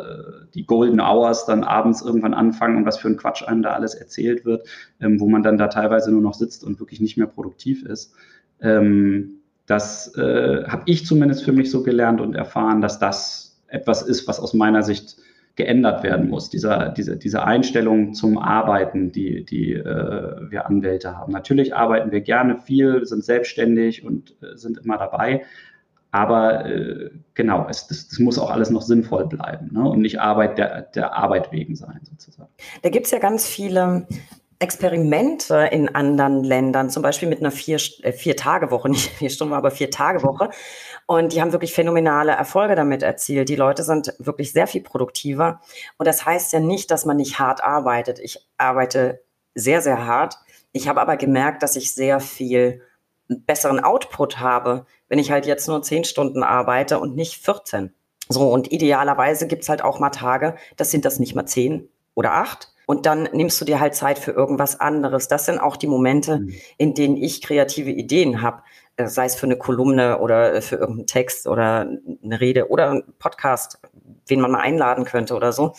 die Golden Hours dann abends irgendwann anfangen und was für ein Quatsch einem da alles erzählt wird, ähm, wo man dann da teilweise nur noch sitzt und wirklich nicht mehr produktiv ist. Ähm, das äh, habe ich zumindest für mich so gelernt und erfahren, dass das etwas ist, was aus meiner Sicht geändert werden muss. Dieser, diese, diese Einstellung zum Arbeiten, die, die äh, wir Anwälte haben. Natürlich arbeiten wir gerne viel, sind selbstständig und äh, sind immer dabei. Aber äh, genau, es, das, das, muss auch alles noch sinnvoll bleiben ne? und nicht Arbeit der, der Arbeit wegen sein, sozusagen. Da gibt es ja ganz viele Experimente in anderen Ländern, zum Beispiel mit einer äh, vier Tage Woche, nicht vier Stunden, aber vier Tage Woche. Und die haben wirklich phänomenale Erfolge damit erzielt. Die Leute sind wirklich sehr viel produktiver. Und das heißt ja nicht, dass man nicht hart arbeitet. Ich arbeite sehr, sehr hart. Ich habe aber gemerkt, dass ich sehr viel besseren Output habe, wenn ich halt jetzt nur zehn Stunden arbeite und nicht 14. So, und idealerweise gibt's halt auch mal Tage, das sind das nicht mal zehn oder acht. Und dann nimmst du dir halt Zeit für irgendwas anderes. Das sind auch die Momente, mhm. in denen ich kreative Ideen habe. Äh, sei es für eine Kolumne oder äh, für irgendeinen Text oder eine Rede oder einen Podcast, wen man mal einladen könnte oder so.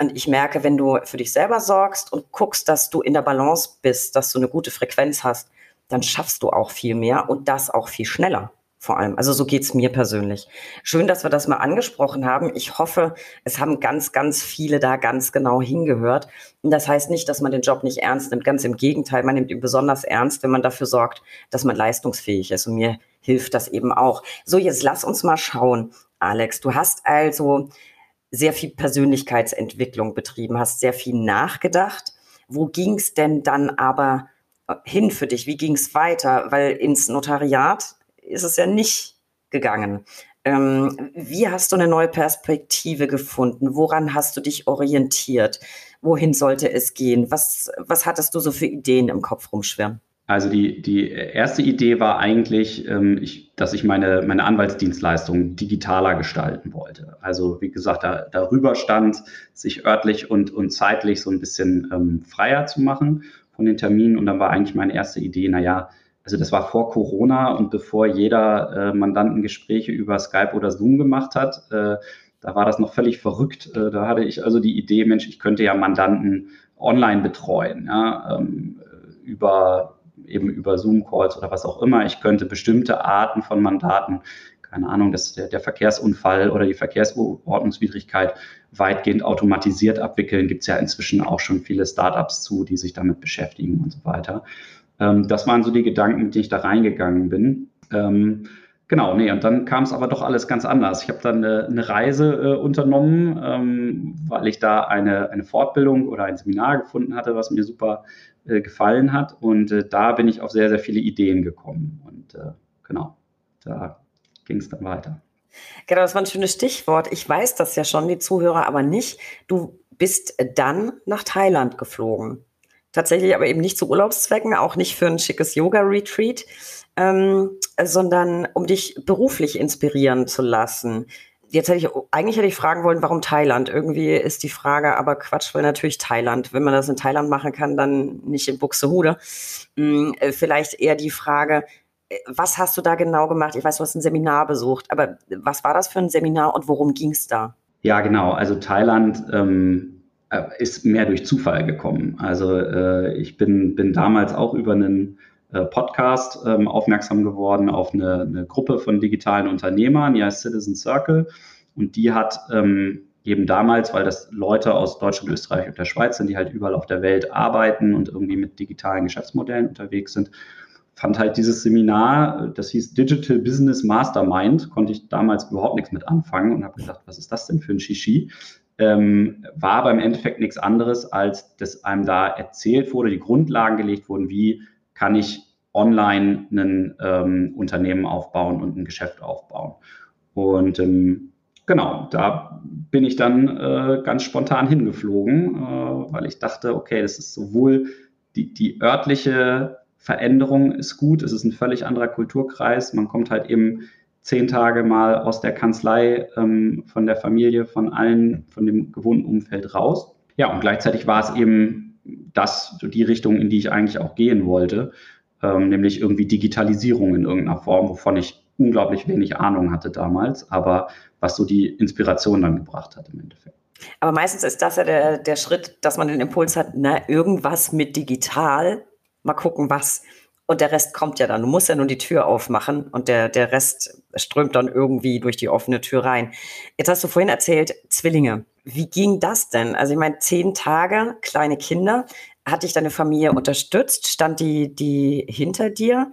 Und ich merke, wenn du für dich selber sorgst und guckst, dass du in der Balance bist, dass du eine gute Frequenz hast, dann schaffst du auch viel mehr und das auch viel schneller vor allem. Also so geht's mir persönlich. Schön, dass wir das mal angesprochen haben. Ich hoffe, es haben ganz, ganz viele da ganz genau hingehört. Und das heißt nicht, dass man den Job nicht ernst nimmt. Ganz im Gegenteil, man nimmt ihn besonders ernst, wenn man dafür sorgt, dass man leistungsfähig ist. Und mir hilft das eben auch. So, jetzt lass uns mal schauen, Alex. Du hast also sehr viel Persönlichkeitsentwicklung betrieben, hast sehr viel nachgedacht. Wo ging's denn dann aber hin für dich? Wie ging's weiter? Weil ins Notariat ist es ja nicht gegangen. Ähm, wie hast du eine neue Perspektive gefunden? Woran hast du dich orientiert? Wohin sollte es gehen? Was, was hattest du so für Ideen im Kopf rumschwirren? Also die, die erste Idee war eigentlich, ähm, ich, dass ich meine, meine Anwaltsdienstleistung digitaler gestalten wollte. Also wie gesagt, da, darüber stand, sich örtlich und, und zeitlich so ein bisschen ähm, freier zu machen von den Terminen. Und dann war eigentlich meine erste Idee, naja, also das war vor Corona und bevor jeder äh, Mandantengespräche über Skype oder Zoom gemacht hat, äh, da war das noch völlig verrückt. Äh, da hatte ich also die Idee, Mensch, ich könnte ja Mandanten online betreuen, ja, ähm, über eben über Zoom-Calls oder was auch immer. Ich könnte bestimmte Arten von Mandaten, keine Ahnung, das, der, der Verkehrsunfall oder die Verkehrsordnungswidrigkeit weitgehend automatisiert abwickeln. Gibt es ja inzwischen auch schon viele Startups zu, die sich damit beschäftigen und so weiter. Ähm, das waren so die Gedanken, mit denen ich da reingegangen bin. Ähm, genau, nee, und dann kam es aber doch alles ganz anders. Ich habe dann eine, eine Reise äh, unternommen, ähm, weil ich da eine, eine Fortbildung oder ein Seminar gefunden hatte, was mir super äh, gefallen hat. Und äh, da bin ich auf sehr, sehr viele Ideen gekommen. Und äh, genau, da ging es dann weiter. Genau, das war ein schönes Stichwort. Ich weiß das ja schon, die Zuhörer aber nicht. Du bist dann nach Thailand geflogen. Tatsächlich aber eben nicht zu Urlaubszwecken, auch nicht für ein schickes Yoga-Retreat, ähm, sondern um dich beruflich inspirieren zu lassen. Jetzt hätte ich, eigentlich hätte ich fragen wollen, warum Thailand? Irgendwie ist die Frage aber Quatsch, weil natürlich Thailand. Wenn man das in Thailand machen kann, dann nicht in Buxtehude. Hm, äh, vielleicht eher die Frage, was hast du da genau gemacht? Ich weiß, du hast ein Seminar besucht, aber was war das für ein Seminar und worum ging es da? Ja, genau. Also Thailand ähm, äh, ist mehr durch Zufall gekommen. Also äh, ich bin, bin damals auch über einen äh, Podcast ähm, aufmerksam geworden auf eine, eine, Gruppe von digitalen Unternehmern, die heißt Citizen Circle. Und die hat ähm, eben damals, weil das Leute aus Deutschland, Österreich und der Schweiz sind, die halt überall auf der Welt arbeiten und irgendwie mit digitalen Geschäftsmodellen unterwegs sind, fand halt dieses Seminar, das hieß Digital Business Mastermind, konnte ich damals überhaupt nichts mit anfangen und habe gesagt, was ist das denn für ein Shishi? ähm, war aber im Endeffekt nichts anderes, als dass einem da erzählt wurde, die Grundlagen gelegt wurden, wie kann ich online ein ähm, Unternehmen aufbauen und ein Geschäft aufbauen. Und ähm, genau, da bin ich dann äh, ganz spontan hingeflogen, äh, weil ich dachte, okay, das ist sowohl die, die örtliche Veränderung ist gut, es ist ein völlig anderer Kulturkreis, man kommt halt eben zehn Tage mal aus der Kanzlei, ähm, von der Familie, von allen, von dem gewohnten Umfeld raus. Ja, und gleichzeitig war es eben das, die Richtung, in die ich eigentlich auch gehen wollte, ähm, nämlich irgendwie Digitalisierung in irgendeiner Form, wovon ich unglaublich wenig Ahnung hatte damals, aber was so die Inspiration dann gebracht hat im Endeffekt. Aber meistens ist das ja der, der Schritt, dass man den Impuls hat, na, irgendwas mit digital, mal gucken, was. und der Rest kommt ja dann. Du musst ja nur die Tür aufmachen und der, der Rest strömt dann irgendwie durch die offene Tür rein. Jetzt hast du vorhin erzählt, Zwillinge. Wie ging das denn? Also ich meine, zehn Tage, kleine Kinder. Hat dich deine Familie unterstützt? Stand die, die hinter dir?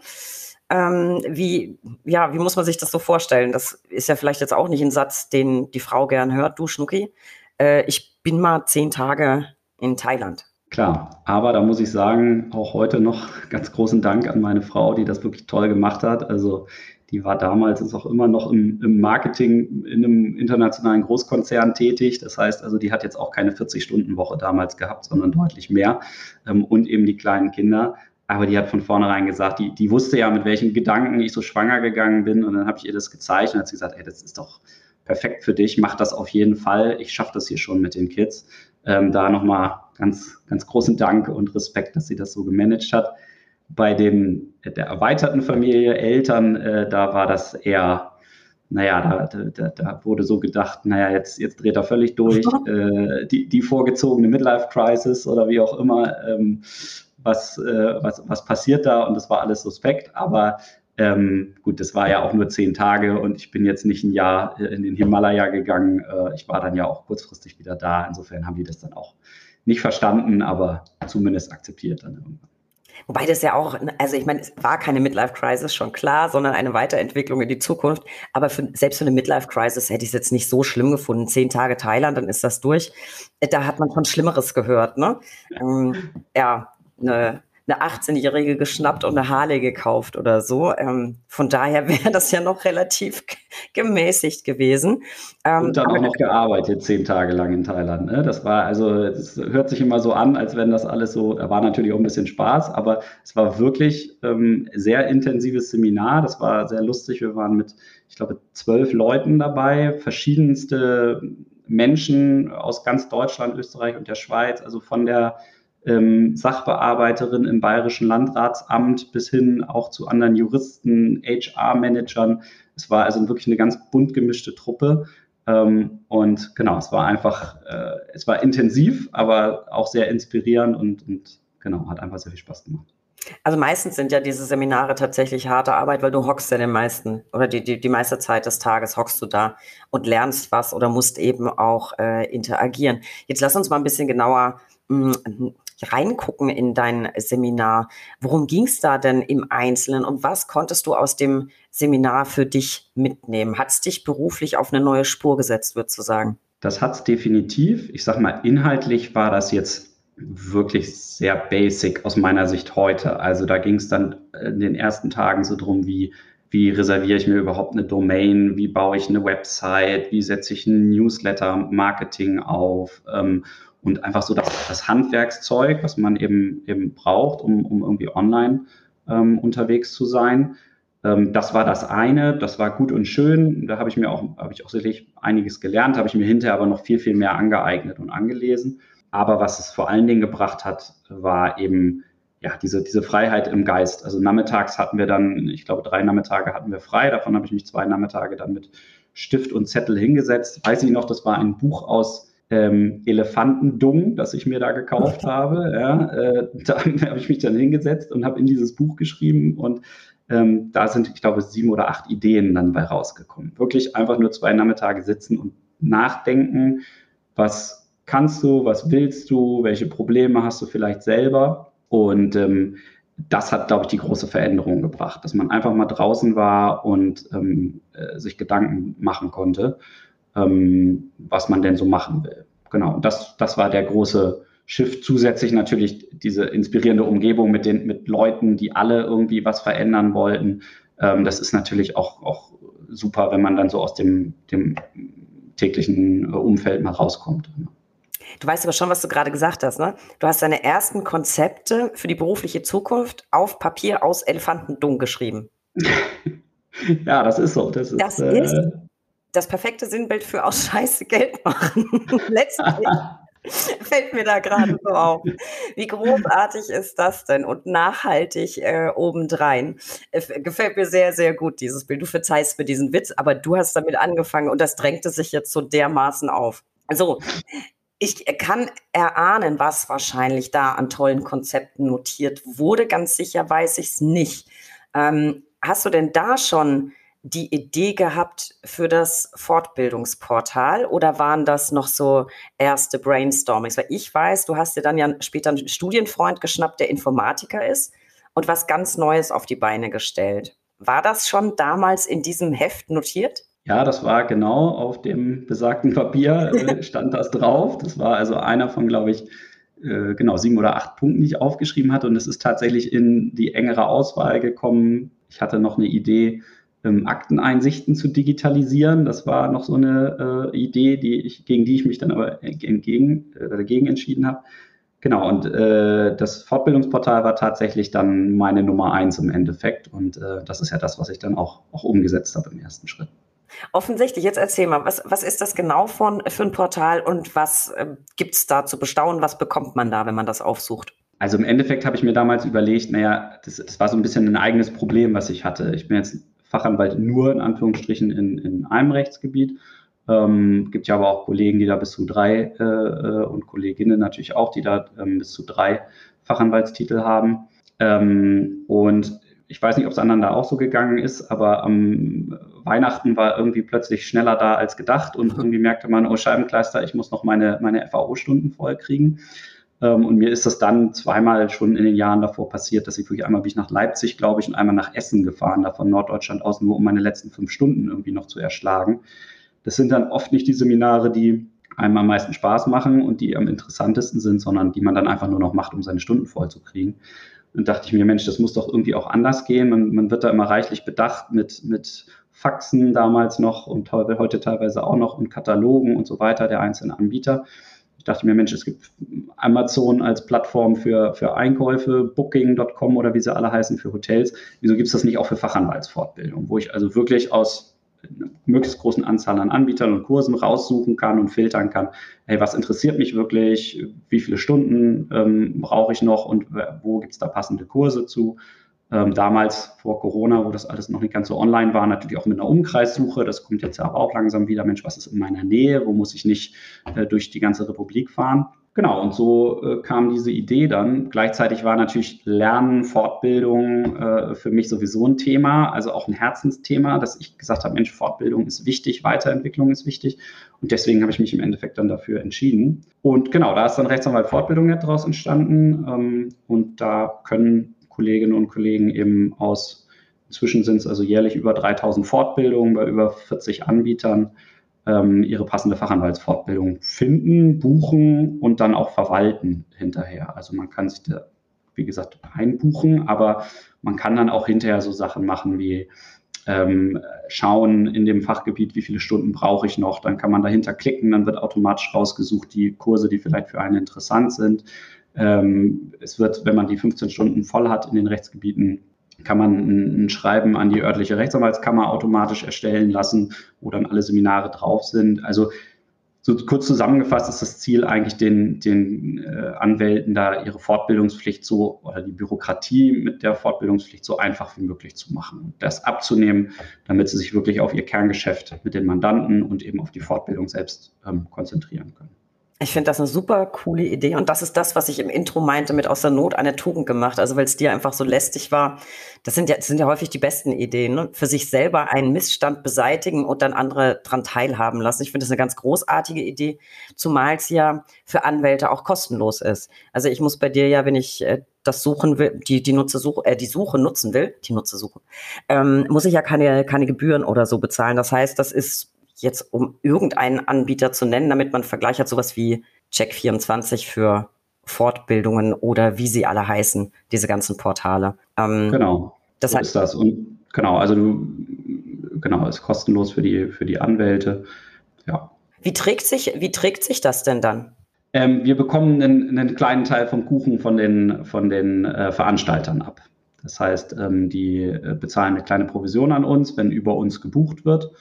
Ähm, wie, ja, wie muss man sich das so vorstellen? Das ist ja vielleicht jetzt auch nicht ein Satz, den die Frau gern hört, du Schnucki. Äh, ich bin mal zehn Tage in Thailand. Klar, aber da muss ich sagen, auch heute noch ganz großen Dank an meine Frau, die das wirklich toll gemacht hat. Also die war damals, ist auch immer noch im, im Marketing in einem internationalen Großkonzern tätig. Das heißt also, die hat jetzt auch keine 40-Stunden-Woche damals gehabt, sondern deutlich mehr. Ähm, und eben die kleinen Kinder. Aber die hat von vornherein gesagt, die, die wusste ja, mit welchen Gedanken ich so schwanger gegangen bin. Und dann habe ich ihr das gezeigt und hat sie gesagt, ey, das ist doch perfekt für dich, mach das auf jeden Fall. Ich schaffe das hier schon mit den Kids. Ähm, da nochmal ganz, ganz großen Dank und Respekt, dass sie das so gemanagt hat. Bei dem, der erweiterten Familie, Eltern, äh, da war das eher, naja, da, da, da wurde so gedacht, naja, jetzt, jetzt dreht er völlig durch. Äh, die, die vorgezogene Midlife-Crisis oder wie auch immer. Ähm, was, äh, was, was passiert da und das war alles suspekt, aber ähm, gut, das war ja auch nur zehn Tage und ich bin jetzt nicht ein Jahr in den Himalaya gegangen. Äh, ich war dann ja auch kurzfristig wieder da. Insofern haben die das dann auch nicht verstanden, aber zumindest akzeptiert dann irgendwann. Wobei das ja auch, also ich meine, es war keine Midlife-Crisis, schon klar, sondern eine Weiterentwicklung in die Zukunft. Aber für, selbst für eine Midlife-Crisis hätte ich es jetzt nicht so schlimm gefunden. Zehn Tage Thailand, dann ist das durch. Da hat man schon Schlimmeres gehört, ne? Ähm, ja, eine eine 18-Jährige geschnappt und eine Harley gekauft oder so. Ähm, von daher wäre das ja noch relativ gemäßigt gewesen. Ähm, und dann auch noch gearbeitet, zehn Tage lang in Thailand. Ne? Das war also, es hört sich immer so an, als wenn das alles so, da war natürlich auch ein bisschen Spaß, aber es war wirklich ähm, sehr intensives Seminar. Das war sehr lustig. Wir waren mit, ich glaube, zwölf Leuten dabei, verschiedenste Menschen aus ganz Deutschland, Österreich und der Schweiz, also von der ähm, Sachbearbeiterin im Bayerischen Landratsamt bis hin auch zu anderen Juristen, HR-Managern. Es war also wirklich eine ganz bunt gemischte Truppe. Ähm, und genau, es war einfach, äh, es war intensiv, aber auch sehr inspirierend und, und genau, hat einfach sehr viel Spaß gemacht. Also meistens sind ja diese Seminare tatsächlich harte Arbeit, weil du hockst ja den meisten oder die, die, die meiste Zeit des Tages hockst du da und lernst was oder musst eben auch äh, interagieren. Jetzt lass uns mal ein bisschen genauer mh, mm, reingucken in dein Seminar. Worum ging es da denn im Einzelnen und was konntest du aus dem Seminar für dich mitnehmen? Hat es dich beruflich auf eine neue Spur gesetzt, würdest du sagen? Das hat es definitiv. Ich sag mal, inhaltlich war das jetzt wirklich sehr basic aus meiner Sicht heute. Also da ging es dann in den ersten Tagen so drum, wie wie reserviere ich mir überhaupt eine Domain, wie baue ich eine Website, wie setze ich ein Newsletter-Marketing auf ähm, und einfach so das, das Handwerkszeug, was man eben, eben braucht, um, um irgendwie online ähm, unterwegs zu sein. Ähm, das war das eine, das war gut und schön. Da habe ich mir auch, habe ich auch sicherlich einiges gelernt, habe ich mir hinterher aber noch viel, viel mehr angeeignet und angelesen. Aber was es vor allen Dingen gebracht hat, war eben ja, diese, diese Freiheit im Geist. Also nachmittags hatten wir dann, ich glaube, drei Nachmittage hatten wir frei. Davon habe ich mich zwei Nachmittage dann mit Stift und Zettel hingesetzt. Weiß ich noch, das war ein Buch aus ähm, Elefantendung, das ich mir da gekauft habe. Ja, äh, da habe ich mich dann hingesetzt und habe in dieses Buch geschrieben und ähm, da sind, ich glaube, sieben oder acht Ideen dann bei rausgekommen. Wirklich einfach nur zwei Nachmittage sitzen und nachdenken, was kannst du, was willst du, welche Probleme hast du vielleicht selber und ähm, das hat, glaube ich, die große Veränderung gebracht, dass man einfach mal draußen war und ähm, äh, sich Gedanken machen konnte ähm, was man denn so machen will. Genau, das, das war der große Shift. Zusätzlich natürlich diese inspirierende Umgebung mit den mit Leuten, die alle irgendwie was verändern wollten. Ähm, das ist natürlich auch, auch super, wenn man dann so aus dem, dem täglichen Umfeld mal rauskommt. Du weißt aber schon, was du gerade gesagt hast, ne? Du hast deine ersten Konzepte für die berufliche Zukunft auf Papier aus Elefantendung geschrieben. ja, das ist so. Das ist, das ist äh, das perfekte Sinnbild für aus Scheiße Geld machen. Letztlich fällt mir da gerade so auf. Wie großartig ist das denn? Und nachhaltig äh, obendrein. Äh, gefällt mir sehr, sehr gut, dieses Bild. Du verzeihst mir diesen Witz, aber du hast damit angefangen und das drängte sich jetzt so dermaßen auf. So, Ich kann erahnen, was wahrscheinlich da an tollen Konzepten notiert wurde. Ganz sicher weiß ich es nicht. Ähm, hast du denn da schon die Idee gehabt für das Fortbildungsportal oder waren das noch so erste Brainstormings? Weil ich weiß, du hast dir dann ja später einen Studienfreund geschnappt, der Informatiker ist und was ganz Neues auf die Beine gestellt. War das schon damals in diesem Heft notiert? Ja, das war genau auf dem besagten Papier, äh, stand das drauf. Das war also einer von, glaube ich, äh, genau sieben oder acht Punkten, die ich aufgeschrieben hatte. Und es ist tatsächlich in die engere Auswahl gekommen. Ich hatte noch eine Idee, ähm, Akteneinsichten zu digitalisieren. Das war noch so eine äh, Idee, die ich, gegen die ich mich dann aber entgegen, äh, dagegen entschieden habe. Genau, und äh, das Fortbildungsportal war tatsächlich dann meine Nummer eins im Endeffekt. Und äh, das ist ja das, was ich dann auch, auch umgesetzt habe im ersten Schritt. Offensichtlich, jetzt erzähl mal, was, was ist das genau von, für ein Portal und was äh, gibt es da zu bestaunen? Was bekommt man da, wenn man das aufsucht? Also im Endeffekt habe ich mir damals überlegt, naja, das, das war so ein bisschen ein eigenes Problem, was ich hatte. Ich bin jetzt Fachanwalt nur in Anführungsstrichen in, in einem Rechtsgebiet. Ähm, gibt ja aber auch Kollegen, die da bis zu drei äh, äh und Kolleginnen natürlich auch, die da ähm, bis zu drei Fachanwaltstitel haben. Ähm, und ich weiß nicht, ob es anderen da auch so gegangen ist, aber am Weihnachten war irgendwie plötzlich schneller da als gedacht und irgendwie merkte man, oh Scheibenkleister, ich muss noch meine, meine FAO-Stunden voll kriegen. Ähm, und mir ist das dann zweimal schon in den Jahren davor passiert, dass ich wirklich einmal bin ich nach Leipzig, glaube ich, und einmal nach Essen gefahren, da von Norddeutschland aus, nur um meine letzten fünf Stunden irgendwie noch zu erschlagen. Das sind dann oft nicht die Seminare, die einem am meisten Spaß machen und die am interessantesten sind, sondern die man dann einfach nur noch macht, um seine Stunden voll zu. Und dachte ich mir, Mensch, das muss doch irgendwie auch anders gehen. Man, man wird da immer reichlich bedacht mit, mit Faxen damals noch und heute teilweise auch noch und Katalogen und so weiter der einzelnen Anbieter. Dachte mir, Mensch, es gibt Amazon als Plattform für, für Einkäufe, Booking.com oder wie sie alle heißen für Hotels. Wieso gibt es das nicht auch für Fachanwaltsfortbildung, wo ich also wirklich aus möglichst großen Anzahl an Anbietern und Kursen raussuchen kann und filtern kann, hey, was interessiert mich wirklich, wie viele Stunden ähm, brauche ich noch und wo gibt es da passende Kurse zu. Ähm, damals vor Corona, wo das alles noch nicht ganz so online war, natürlich auch mit einer Umkreissuche. Das kommt jetzt aber auch langsam wieder. Mensch, was ist in meiner Nähe? Wo muss ich nicht äh, durch die ganze Republik fahren? Genau, und so äh, kam diese Idee dann. Gleichzeitig war natürlich Lernen, Fortbildung äh, für mich sowieso ein Thema, also auch ein Herzensthema, dass ich gesagt habe, Mensch, Fortbildung ist wichtig, Weiterentwicklung ist wichtig. Und deswegen habe ich mich im Endeffekt dann dafür entschieden. Und genau, da ist dann Rechtsanwalt Fortbildung daraus entstanden. Ähm, und da können Kolleginnen und Kollegen eben aus, inzwischen sind es also jährlich über 3000 Fortbildungen bei über 40 Anbietern, ähm, ihre passende Fachanwaltsfortbildung finden, buchen und dann auch verwalten hinterher. Also man kann sich da, wie gesagt, einbuchen, aber man kann dann auch hinterher so Sachen machen wie ähm, schauen in dem Fachgebiet, wie viele Stunden brauche ich noch. Dann kann man dahinter klicken, dann wird automatisch rausgesucht die Kurse, die vielleicht für einen interessant sind. Ähm, es wird, wenn man die 15 Stunden voll hat in den Rechtsgebieten, kann man ein, Schreiben an die örtliche Rechtsanwaltskammer automatisch erstellen lassen, wo dann alle Seminare drauf sind. Also so kurz zusammengefasst ist das Ziel eigentlich, den, den äh, Anwälten da ihre Fortbildungspflicht so oder die Bürokratie mit der Fortbildungspflicht so einfach wie möglich zu machen und das abzunehmen, damit sie sich wirklich auf ihr Kerngeschäft mit den Mandanten und eben auf die Fortbildung selbst ähm, konzentrieren können. Ich finde das eine super coole Idee und das ist das, was ich im Intro meinte mit aus der Not eine Tugend gemacht. Also weil es dir einfach so lästig war. Das sind ja, das sind ja häufig die besten Ideen. Ne? Für sich selber einen Missstand beseitigen und dann andere dran teilhaben lassen. Ich finde das eine ganz großartige Idee, zumal es ja für Anwälte auch kostenlos ist. Also ich muss bei dir ja, wenn ich äh, das suchen will, die die Nutzer suche, äh, die Suche nutzen will, die Nutzersuche, ähm, muss ich ja keine keine Gebühren oder so bezahlen. Das heißt, das ist jetzt um irgendeinen Anbieter zu nennen, damit man Vergleich hat, sowas wie Check24 für Fortbildungen oder wie sie alle heißen, diese ganzen Portale. Ähm, genau. Das so ist das. Und genau, also du, genau, ist kostenlos für die, für die Anwälte. Ja. Wie trägt sich, wie trägt sich das denn dann? Ähm, wir bekommen einen, einen, kleinen Teil vom Kuchen von den, von den äh, Veranstaltern ab. Das heißt, ähm, die äh, bezahlen eine kleine Provision an uns, wenn über uns gebucht wird.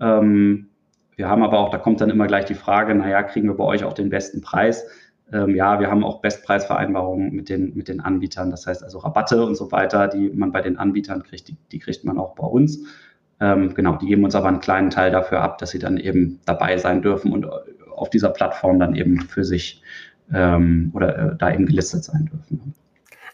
Ähm, wir haben aber auch, da kommt dann immer gleich die Frage, naja, kriegen wir bei euch auch den besten Preis? Ähm, ja, wir haben auch Bestpreisvereinbarungen mit den, mit den Anbietern. Das heißt also Rabatte und so weiter, die man bei den Anbietern kriegt, die, die kriegt man auch bei uns. Ähm, genau, die geben uns aber einen kleinen Teil dafür ab, dass sie dann eben dabei sein dürfen und auf dieser Plattform dann eben für sich ähm, oder äh, da eben gelistet sein dürfen.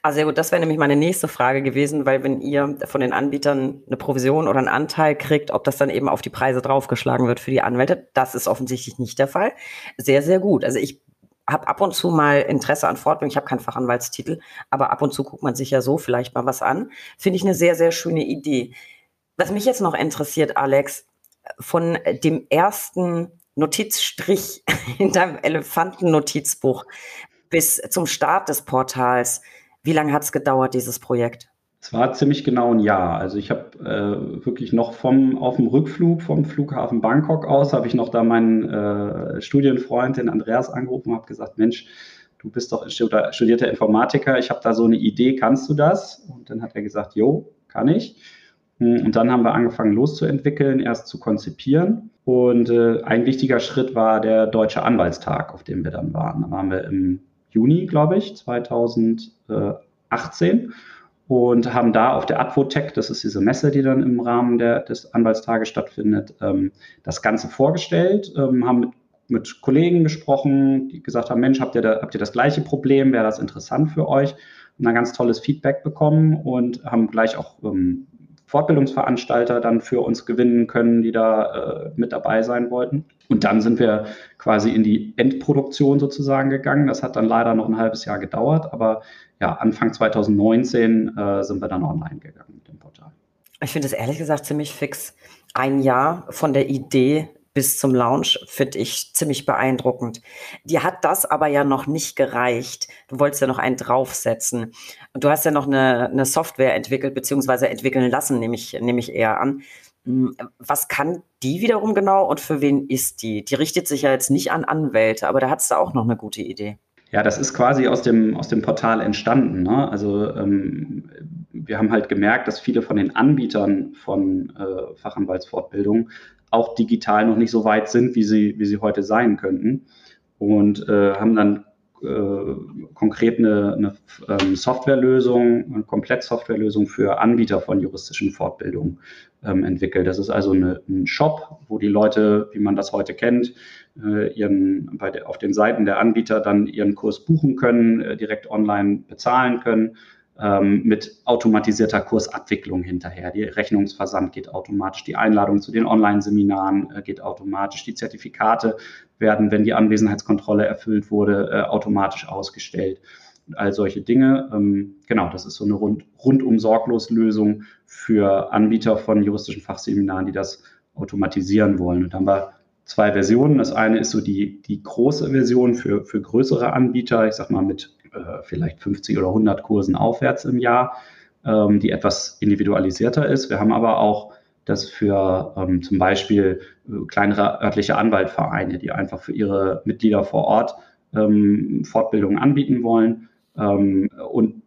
Ah, sehr gut. Das wäre nämlich meine nächste Frage gewesen, weil wenn ihr von den Anbietern eine Provision oder einen Anteil kriegt, ob das dann eben auf die Preise draufgeschlagen wird für die Anwälte, das ist offensichtlich nicht der Fall. Sehr, sehr gut. Also ich habe ab und zu mal Interesse an Fortbildung. Ich habe keinen Fachanwaltstitel, aber ab und zu guckt man sich ja so vielleicht mal was an. Finde ich eine sehr, sehr schöne Idee. Was mich jetzt noch interessiert, Alex, von dem ersten Notizstrich in deinem Elefantennotizbuch bis zum Start des Portals, wie lange hat es gedauert, dieses Projekt? Es war ziemlich genau ein Jahr. Also ich habe äh, wirklich noch vom auf dem Rückflug vom Flughafen Bangkok aus habe ich noch da meinen äh, Studienfreund, den Andreas, angerufen und habe gesagt, Mensch, du bist doch studierter Informatiker, ich habe da so eine Idee, kannst du das? Und dann hat er gesagt, jo, kann ich. Hm, und dann haben wir angefangen loszuentwickeln, erst zu konzipieren. Und äh, ein wichtiger Schritt war der Deutsche Anwaltstag, auf dem wir dann waren. Da waren wir im Juni, glaube ich, 2018 und haben da auf der Advotech, das ist diese Messe, die dann im Rahmen der, des Anwaltstages stattfindet, ähm, das Ganze vorgestellt, ähm, haben mit, mit, Kollegen gesprochen, die gesagt haben, Mensch, habt ihr, da, habt ihr das gleiche Problem, wäre das interessant für euch? Und ein ganz tolles Feedback bekommen und haben gleich auch ähm, Fortbildungsveranstalter dann für uns gewinnen können, die da äh, mit dabei sein wollten. Und dann sind wir quasi in die Endproduktion sozusagen gegangen. Das hat dann leider noch ein halbes Jahr gedauert, aber ja, Anfang 2019 äh, sind wir dann online gegangen mit dem Portal. Ich finde es ehrlich gesagt ziemlich fix. Ein Jahr von der Idee bis zum Launch finde ich ziemlich beeindruckend. Dir hat das aber ja noch nicht gereicht. Du wolltest ja noch einen draufsetzen. Du hast ja noch eine, eine Software entwickelt, beziehungsweise entwickeln lassen, nehme ich, nehme ich eher an. Hm, was kann die wiederum genau und für wen ist die? Die richtet sich ja jetzt nicht an Anwälte, aber da hattest du auch noch eine gute Idee. Ja, das ist quasi aus dem, aus dem Portal entstanden. Ne? Also ähm, wir haben halt gemerkt, dass viele von den Anbietern von äh, Fachanwaltsfortbildungen auch digital noch nicht so weit sind, wie sie, wie sie heute sein könnten. Und äh, haben dann äh, konkret eine, eine ähm, Softwarelösung, eine Komplett-Softwarelösung für Anbieter von juristischen Fortbildungen ähm, entwickelt. Das ist also eine, ein Shop, wo die Leute, wie man das heute kennt, äh, ihren, der, auf den Seiten der Anbieter dann ihren Kurs buchen können, äh, direkt online bezahlen können ähm, mit automatisierter Kursabwicklung hinterher. Die Rechnungsversand geht automatisch, die Einladung zu den Online-Seminaren äh, geht automatisch, die Zertifikate werden, wenn die Anwesenheitskontrolle erfüllt wurde, äh, automatisch ausgestellt. All solche Dinge. Ähm, genau, das ist so eine rund, rundum sorglos Lösung für Anbieter von juristischen Fachseminaren, die das automatisieren wollen. Und da haben wir zwei Versionen. Das eine ist so die, die große Version für, für größere Anbieter, ich sag mal mit äh, vielleicht 50 oder 100 Kursen aufwärts im Jahr, ähm, die etwas individualisierter ist. Wir haben aber auch das für ähm, zum Beispiel äh, kleinere örtliche Anwaltvereine, die einfach für ihre Mitglieder vor Ort ähm, Fortbildungen anbieten wollen ähm, und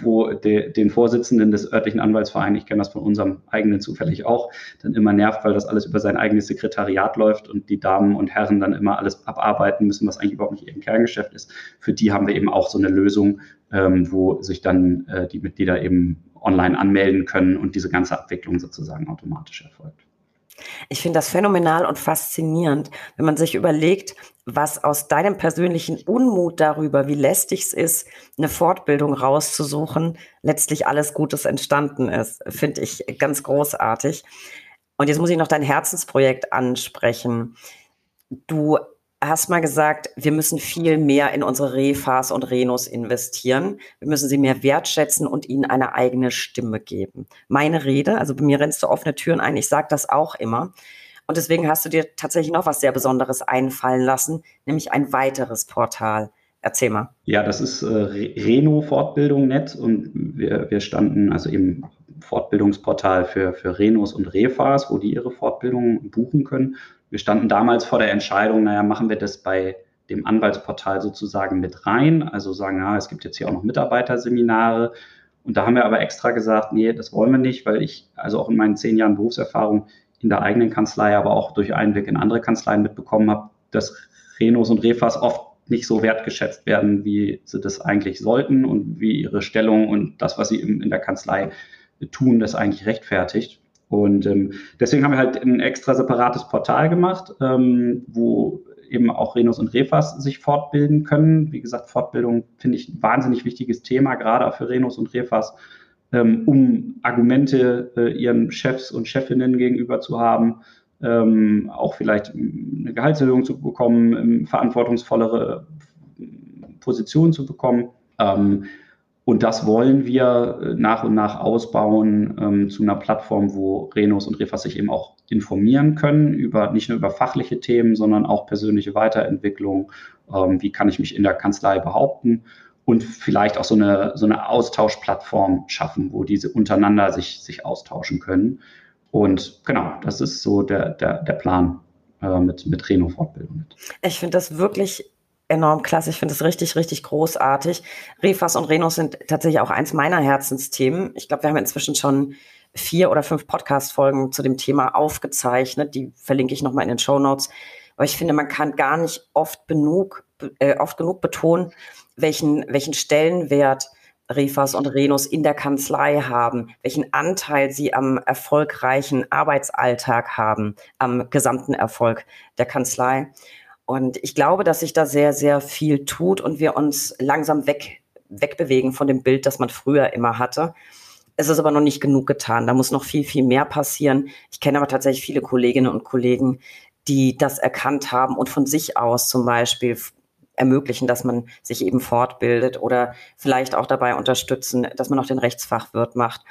wo de, den Vorsitzenden des örtlichen Anwaltsvereins, ich kenne das von unserem eigenen zufällig auch, dann immer nervt, weil das alles über sein eigenes Sekretariat läuft und die Damen und Herren dann immer alles abarbeiten müssen, was eigentlich überhaupt nicht ihr Kerngeschäft ist. Für die haben wir eben auch so eine Lösung, ähm, wo sich dann äh, die Mitglieder eben online anmelden können und diese ganze Abwicklung sozusagen automatisch erfolgt. Ich finde das phänomenal und faszinierend, wenn man sich überlegt, was aus deinem persönlichen Unmut darüber, wie lästig es ist, eine Fortbildung rauszusuchen, letztlich alles Gutes entstanden ist. Finde ich ganz großartig. Und jetzt muss ich noch dein Herzensprojekt ansprechen. Du hast mal gesagt, wir müssen viel mehr in unsere Refas und Renos investieren. Wir müssen sie mehr wertschätzen und ihnen eine eigene Stimme geben. Meine Rede, also bei mir rennst du offene Türen ein, ich sage das auch immer. Und deswegen hast du dir tatsächlich noch was sehr Besonderes einfallen lassen, nämlich ein weiteres Portal. Erzähl mal. Ja, das ist äh, Reno Fortbildung Net und wir, wir standen also im Fortbildungsportal für, für Renos und Refas, wo die ihre Fortbildungen buchen können wir standen damals vor der Entscheidung, naja, machen wir das bei dem Anwaltsportal sozusagen mit rein, also sagen, ja, es gibt jetzt hier auch noch Mitarbeiterseminare. Und da haben wir aber extra gesagt, nee, das wollen wir nicht, weil ich also auch in meinen zehn Jahren Berufserfahrung in der eigenen Kanzlei, aber auch durch Einblick in andere Kanzleien mitbekommen habe, dass Renos und Refas oft nicht so wertgeschätzt werden, wie sie das eigentlich sollten und wie ihre Stellung und das, was sie in der Kanzlei tun, das eigentlich rechtfertigt. Und ähm, deswegen haben wir halt ein extra separates Portal gemacht, ähm, wo eben auch Renus und Refas sich fortbilden können. Wie gesagt, Fortbildung finde ich ein wahnsinnig wichtiges Thema, gerade für Renus und Refas, ähm, um Argumente äh, ihren Chefs und Chefinnen gegenüber zu haben, ähm, auch vielleicht eine Gehaltserhöhung zu bekommen, verantwortungsvollere Positionen zu bekommen. Ähm, und das wollen wir äh, nach und nach ausbauen ähm, zu einer Plattform, wo Renos und Refas sich eben auch informieren können über nicht nur über fachliche Themen, sondern auch persönliche Weiterentwicklung. Ähm, wie kann ich mich in der Kanzlei behaupten? Und vielleicht auch so eine, so eine Austauschplattform schaffen, wo diese untereinander sich, sich austauschen können. Und genau, das ist so der, der, der Plan äh, mit, mit Reno-Fortbildung. Ich finde das wirklich enorm klasse. Ich finde es richtig, richtig großartig. Refas und Renos sind tatsächlich auch eins meiner Herzensthemen. Ich glaube, wir haben inzwischen schon vier oder fünf Podcast-Folgen zu dem Thema aufgezeichnet. Die verlinke ich nochmal in den Show Notes. Aber ich finde, man kann gar nicht oft genug, äh, oft genug betonen, welchen, welchen Stellenwert Refas und Renos in der Kanzlei haben, welchen Anteil sie am erfolgreichen Arbeitsalltag haben, am gesamten Erfolg der Kanzlei. Und ich glaube, dass sich da sehr, sehr viel tut und wir uns langsam weg, wegbewegen von dem Bild, das man früher immer hatte. Es ist aber noch nicht genug getan. Da muss noch viel, viel mehr passieren. Ich kenne aber tatsächlich viele Kolleginnen und Kollegen, die das erkannt haben und von sich aus zum Beispiel ermöglichen, dass man sich eben fortbildet oder vielleicht auch dabei unterstützen, dass man noch den Rechtsfachwirt macht.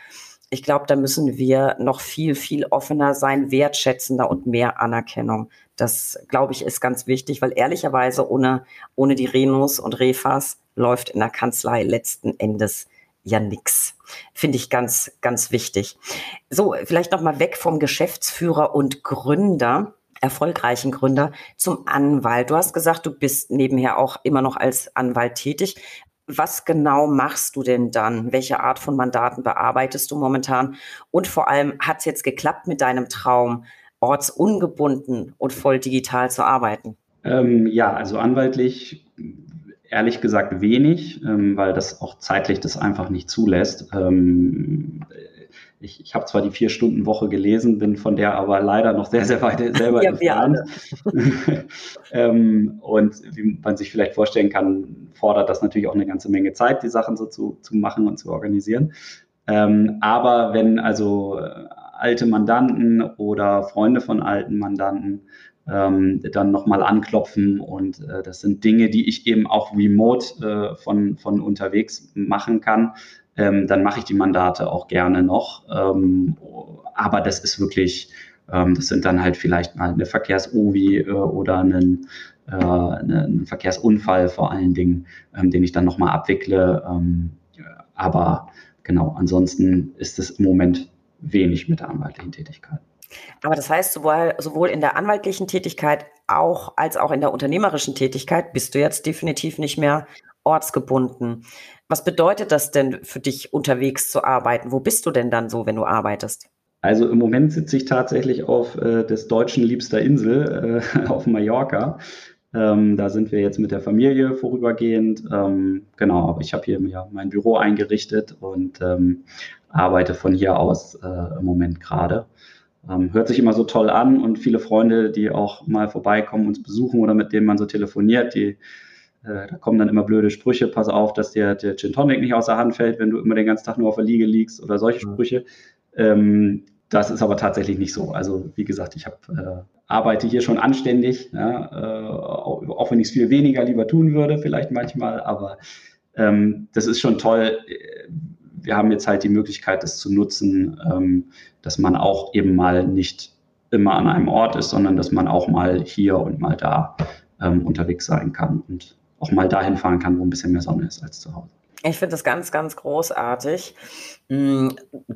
Ich glaube, da müssen wir noch viel, viel offener sein, wertschätzender und mehr Anerkennung das, glaube ich, ist ganz wichtig, weil ehrlicherweise ohne, ohne die Renos und Refas läuft in der Kanzlei letzten Endes ja nix. Finde ich ganz, ganz wichtig. So, vielleicht nochmal weg vom Geschäftsführer und Gründer, erfolgreichen Gründer, zum Anwalt. Du hast gesagt, du bist nebenher auch immer noch als Anwalt tätig. Was genau machst du denn dann? Welche Art von Mandaten bearbeitest du momentan? Und vor allem, hat es jetzt geklappt mit deinem Traum, ortsungebunden und voll digital zu arbeiten? Ähm, ja, also anwaltlich ehrlich gesagt wenig, ähm, weil das auch zeitlich das einfach nicht zulässt. Ähm, ich, ich habe zwar die Vier-Stunden-Woche gelesen, bin von der aber leider noch sehr, sehr weit selber ja, entfernt. ähm, und wie man sich vielleicht vorstellen kann, fordert das natürlich auch eine ganze Menge Zeit, die Sachen so zu, zu machen und zu organisieren. Ähm, aber wenn also alte Mandanten oder Freunde von alten Mandanten ähm, dann nochmal anklopfen. Und äh, das sind Dinge, die ich eben auch remote äh, von, von unterwegs machen kann. Ähm, dann mache ich die Mandate auch gerne noch. Ähm, aber das ist wirklich, ähm, das sind dann halt vielleicht mal eine Verkehrsovi äh, oder einen, äh, einen Verkehrsunfall vor allen Dingen, ähm, den ich dann nochmal abwickle. Ähm, aber genau, ansonsten ist es im Moment wenig mit der anwaltlichen Tätigkeit. Aber das heißt, sowohl, sowohl in der anwaltlichen Tätigkeit auch, als auch in der unternehmerischen Tätigkeit bist du jetzt definitiv nicht mehr ortsgebunden. Was bedeutet das denn für dich, unterwegs zu arbeiten? Wo bist du denn dann so, wenn du arbeitest? Also im Moment sitze ich tatsächlich auf äh, des deutschen liebster Insel, äh, auf Mallorca. Ähm, da sind wir jetzt mit der Familie vorübergehend. Ähm, genau, aber ich habe hier ja mein Büro eingerichtet und ähm, arbeite von hier aus äh, im Moment gerade. Ähm, hört sich immer so toll an und viele Freunde, die auch mal vorbeikommen, uns besuchen oder mit denen man so telefoniert, die äh, da kommen dann immer blöde Sprüche, pass auf, dass dir der Gin Tonic nicht aus der Hand fällt, wenn du immer den ganzen Tag nur auf der Liege liegst oder solche Sprüche. Ähm, das ist aber tatsächlich nicht so. Also wie gesagt, ich hab, äh, arbeite hier schon anständig, ja, äh, auch, wenn ich es viel weniger lieber tun würde, vielleicht manchmal, aber ähm, das ist schon toll. Wir haben jetzt halt die Möglichkeit, das zu nutzen, ähm, dass man auch eben mal nicht immer an einem Ort ist, sondern dass man auch mal hier und mal da ähm, unterwegs sein kann und auch mal dahin fahren kann, wo ein bisschen mehr Sonne ist als zu Hause. Ich finde das ganz, ganz großartig. Mm,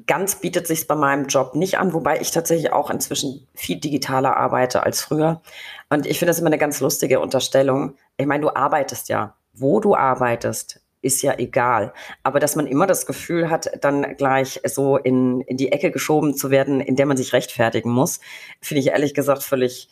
ganz bietet sich bei meinem Job nicht an, wobei ich tatsächlich auch inzwischen viel digitaler arbeite als früher. Und ich finde das immer eine ganz lustige Unterstellung. Ich meine, du arbeitest ja. Wo du arbeitest, ist ja egal. Aber dass man immer das Gefühl hat, dann gleich so in, in die Ecke geschoben zu werden, in der man sich rechtfertigen muss, finde ich ehrlich gesagt völlig,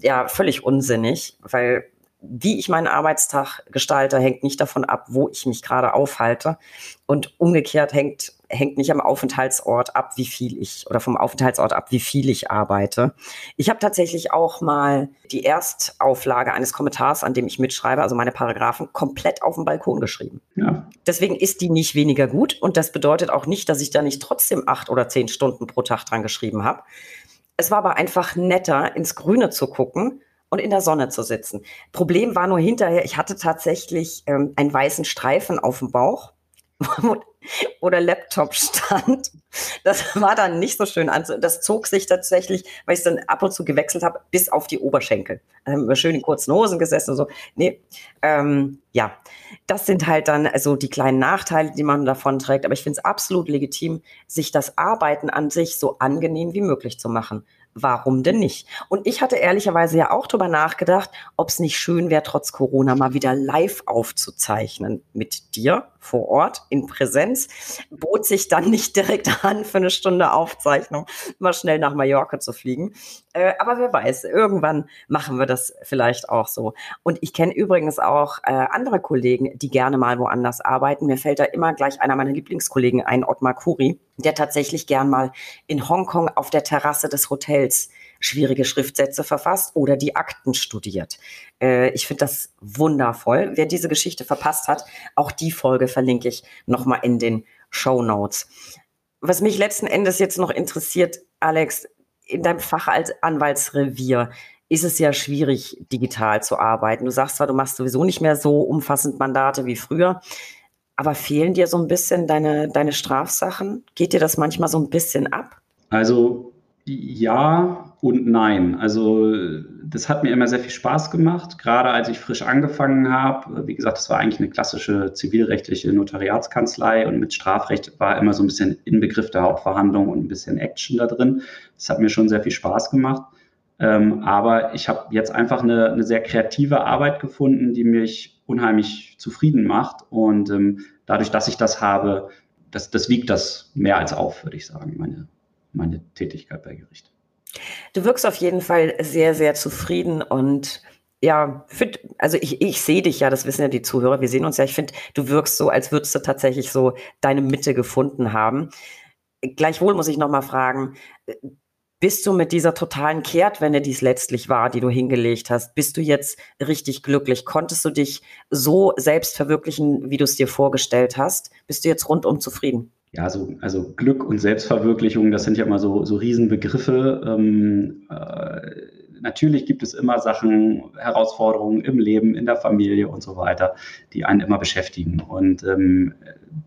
ja, völlig unsinnig, weil wie ich meinen Arbeitstag gestalte, hängt nicht davon ab, wo ich mich gerade aufhalte. Und umgekehrt hängt hängt nicht am Aufenthaltsort ab, wie viel ich oder vom Aufenthaltsort ab, wie viel ich arbeite. Ich habe tatsächlich auch mal die Erstauflage eines Kommentars, an dem ich mitschreibe, also meine Paragraphen, komplett auf dem Balkon geschrieben. Ja. Deswegen ist die nicht weniger gut und das bedeutet auch nicht, dass ich da nicht trotzdem acht oder zehn Stunden pro Tag dran geschrieben habe. Es war aber einfach netter, ins Grüne zu gucken und in der Sonne zu sitzen. Problem war nur hinterher, ich hatte tatsächlich ähm, einen weißen Streifen auf dem Bauch wo der Laptop stand. Das war dann nicht so schön Also Das zog sich tatsächlich, weil ich es dann ab und zu gewechselt habe, bis auf die Oberschenkel. Wir schön in kurzen Hosen gesessen und so. Nee, ähm, ja, das sind halt dann so die kleinen Nachteile, die man davon trägt. Aber ich finde es absolut legitim, sich das Arbeiten an sich so angenehm wie möglich zu machen warum denn nicht? Und ich hatte ehrlicherweise ja auch darüber nachgedacht, ob es nicht schön wäre, trotz Corona mal wieder live aufzuzeichnen mit dir vor Ort in Präsenz. Bot sich dann nicht direkt an, für eine Stunde Aufzeichnung mal schnell nach Mallorca zu fliegen. Äh, aber wer weiß, irgendwann machen wir das vielleicht auch so. Und ich kenne übrigens auch äh, andere Kollegen, die gerne mal woanders arbeiten. Mir fällt da immer gleich einer meiner Lieblingskollegen ein, Ottmar Kuri, der tatsächlich gern mal in Hongkong auf der Terrasse des Hotels schwierige Schriftsätze verfasst oder die Akten studiert. Äh, ich finde das wundervoll. Wer diese Geschichte verpasst hat, auch die Folge verlinke ich nochmal in den Show Notes. Was mich letzten Endes jetzt noch interessiert, Alex, in deinem Fach als Anwaltsrevier ist es ja schwierig, digital zu arbeiten. Du sagst zwar, du machst sowieso nicht mehr so umfassend Mandate wie früher, aber fehlen dir so ein bisschen deine, deine Strafsachen? Geht dir das manchmal so ein bisschen ab? Also ja und nein. Also das hat mir immer sehr viel Spaß gemacht, gerade als ich frisch angefangen habe. Wie gesagt, das war eigentlich eine klassische zivilrechtliche Notariatskanzlei und mit Strafrecht war immer so ein bisschen Inbegriff der Hauptverhandlung und ein bisschen Action da drin. Das hat mir schon sehr viel Spaß gemacht. Ähm, aber ich habe jetzt einfach eine, eine, sehr kreative Arbeit gefunden, die mich unheimlich zufrieden macht. Und ähm, dadurch, dass ich das habe, das, das wiegt das mehr als auf, würde ich sagen, meine, meine Tätigkeit bei Gericht. Du wirkst auf jeden Fall sehr, sehr zufrieden und ja, find, also ich, ich sehe dich ja, das wissen ja die Zuhörer, wir sehen uns ja, ich finde, du wirkst so, als würdest du tatsächlich so deine Mitte gefunden haben. Gleichwohl muss ich nochmal fragen, bist du mit dieser totalen Kehrtwende, die es letztlich war, die du hingelegt hast, bist du jetzt richtig glücklich? Konntest du dich so selbst verwirklichen, wie du es dir vorgestellt hast? Bist du jetzt rundum zufrieden? Ja, so, also Glück und Selbstverwirklichung, das sind ja immer so, so Riesenbegriffe. Ähm, äh, natürlich gibt es immer Sachen, Herausforderungen im Leben, in der Familie und so weiter, die einen immer beschäftigen. Und ähm,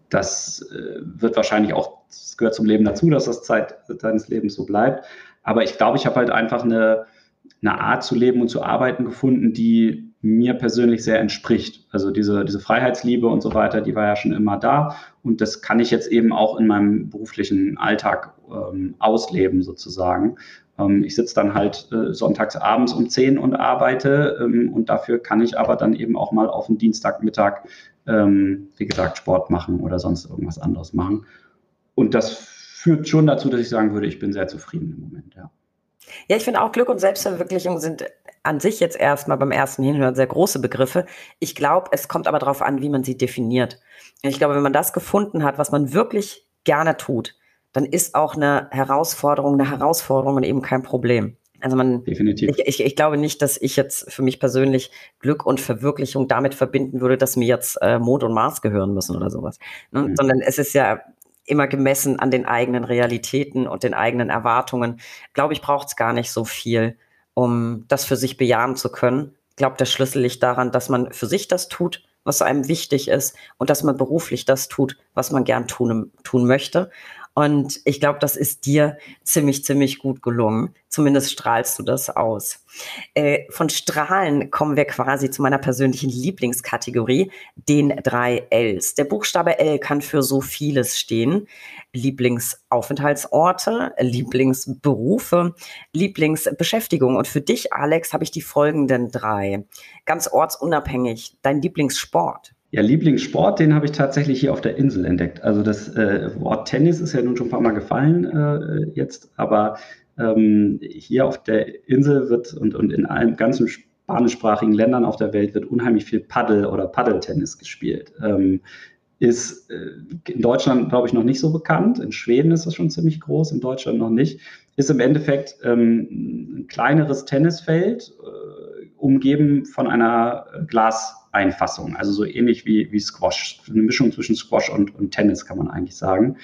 das äh, wird wahrscheinlich auch, das gehört zum Leben dazu, dass das Zeit deines Lebens so bleibt. Aber ich glaube, ich habe halt einfach eine, eine Art zu leben und zu arbeiten gefunden, die mir persönlich sehr entspricht. Also diese, diese Freiheitsliebe und so weiter, die war ja schon immer da. Und das kann ich jetzt eben auch in meinem beruflichen Alltag ähm, ausleben sozusagen. Ähm, ich sitze dann halt äh, sonntags abends um 10 und arbeite ähm, und dafür kann ich aber dann eben auch mal auf den Dienstagmittag, ähm, wie gesagt, Sport machen oder sonst irgendwas anderes machen. Und das führt schon dazu, dass ich sagen würde, ich bin sehr zufrieden im Moment, ja. Ja, ich finde auch Glück und Selbstverwirklichung sind an sich jetzt erstmal beim ersten Hinhören sehr große Begriffe. Ich glaube, es kommt aber darauf an, wie man sie definiert. Ich glaube, wenn man das gefunden hat, was man wirklich gerne tut, dann ist auch eine Herausforderung eine Herausforderung und eben kein Problem. Also man, Definitiv. Ich, ich, ich glaube nicht, dass ich jetzt für mich persönlich Glück und Verwirklichung damit verbinden würde, dass mir jetzt äh, Mond und Mars gehören müssen oder sowas. Ne? Mhm. Sondern es ist ja immer gemessen an den eigenen Realitäten und den eigenen Erwartungen. Glaube ich, braucht es gar nicht so viel, um das für sich bejahen zu können. Ich glaube, der Schlüssel liegt daran, dass man für sich das tut, was einem wichtig ist und dass man beruflich das tut, was man gern tun, tun möchte. Und ich glaube, das ist dir ziemlich, ziemlich gut gelungen. Zumindest strahlst du das aus. Äh, von Strahlen kommen wir quasi zu meiner persönlichen Lieblingskategorie, den drei Ls. Der Buchstabe L kann für so vieles stehen. Lieblingsaufenthaltsorte, Lieblingsberufe, Lieblingsbeschäftigung. Und für dich, Alex, habe ich die folgenden drei. Ganz ortsunabhängig. Dein Lieblingssport. Ja, Lieblingssport, den habe ich tatsächlich hier auf der Insel entdeckt. Also das äh, Wort Tennis ist ja nun schon ein paar Mal gefallen äh, jetzt, aber ähm, hier auf der Insel wird und, und in allen ganzen spanischsprachigen Ländern auf der Welt wird unheimlich viel Paddel oder Paddeltennis gespielt. Ähm, ist äh, in Deutschland, glaube ich, noch nicht so bekannt. In Schweden ist das schon ziemlich groß, in Deutschland noch nicht. Ist im Endeffekt ähm, ein kleineres Tennisfeld, äh, umgeben von einer Glaseinfassung, also so ähnlich wie, wie Squash. Eine Mischung zwischen Squash und, und Tennis, kann man eigentlich sagen.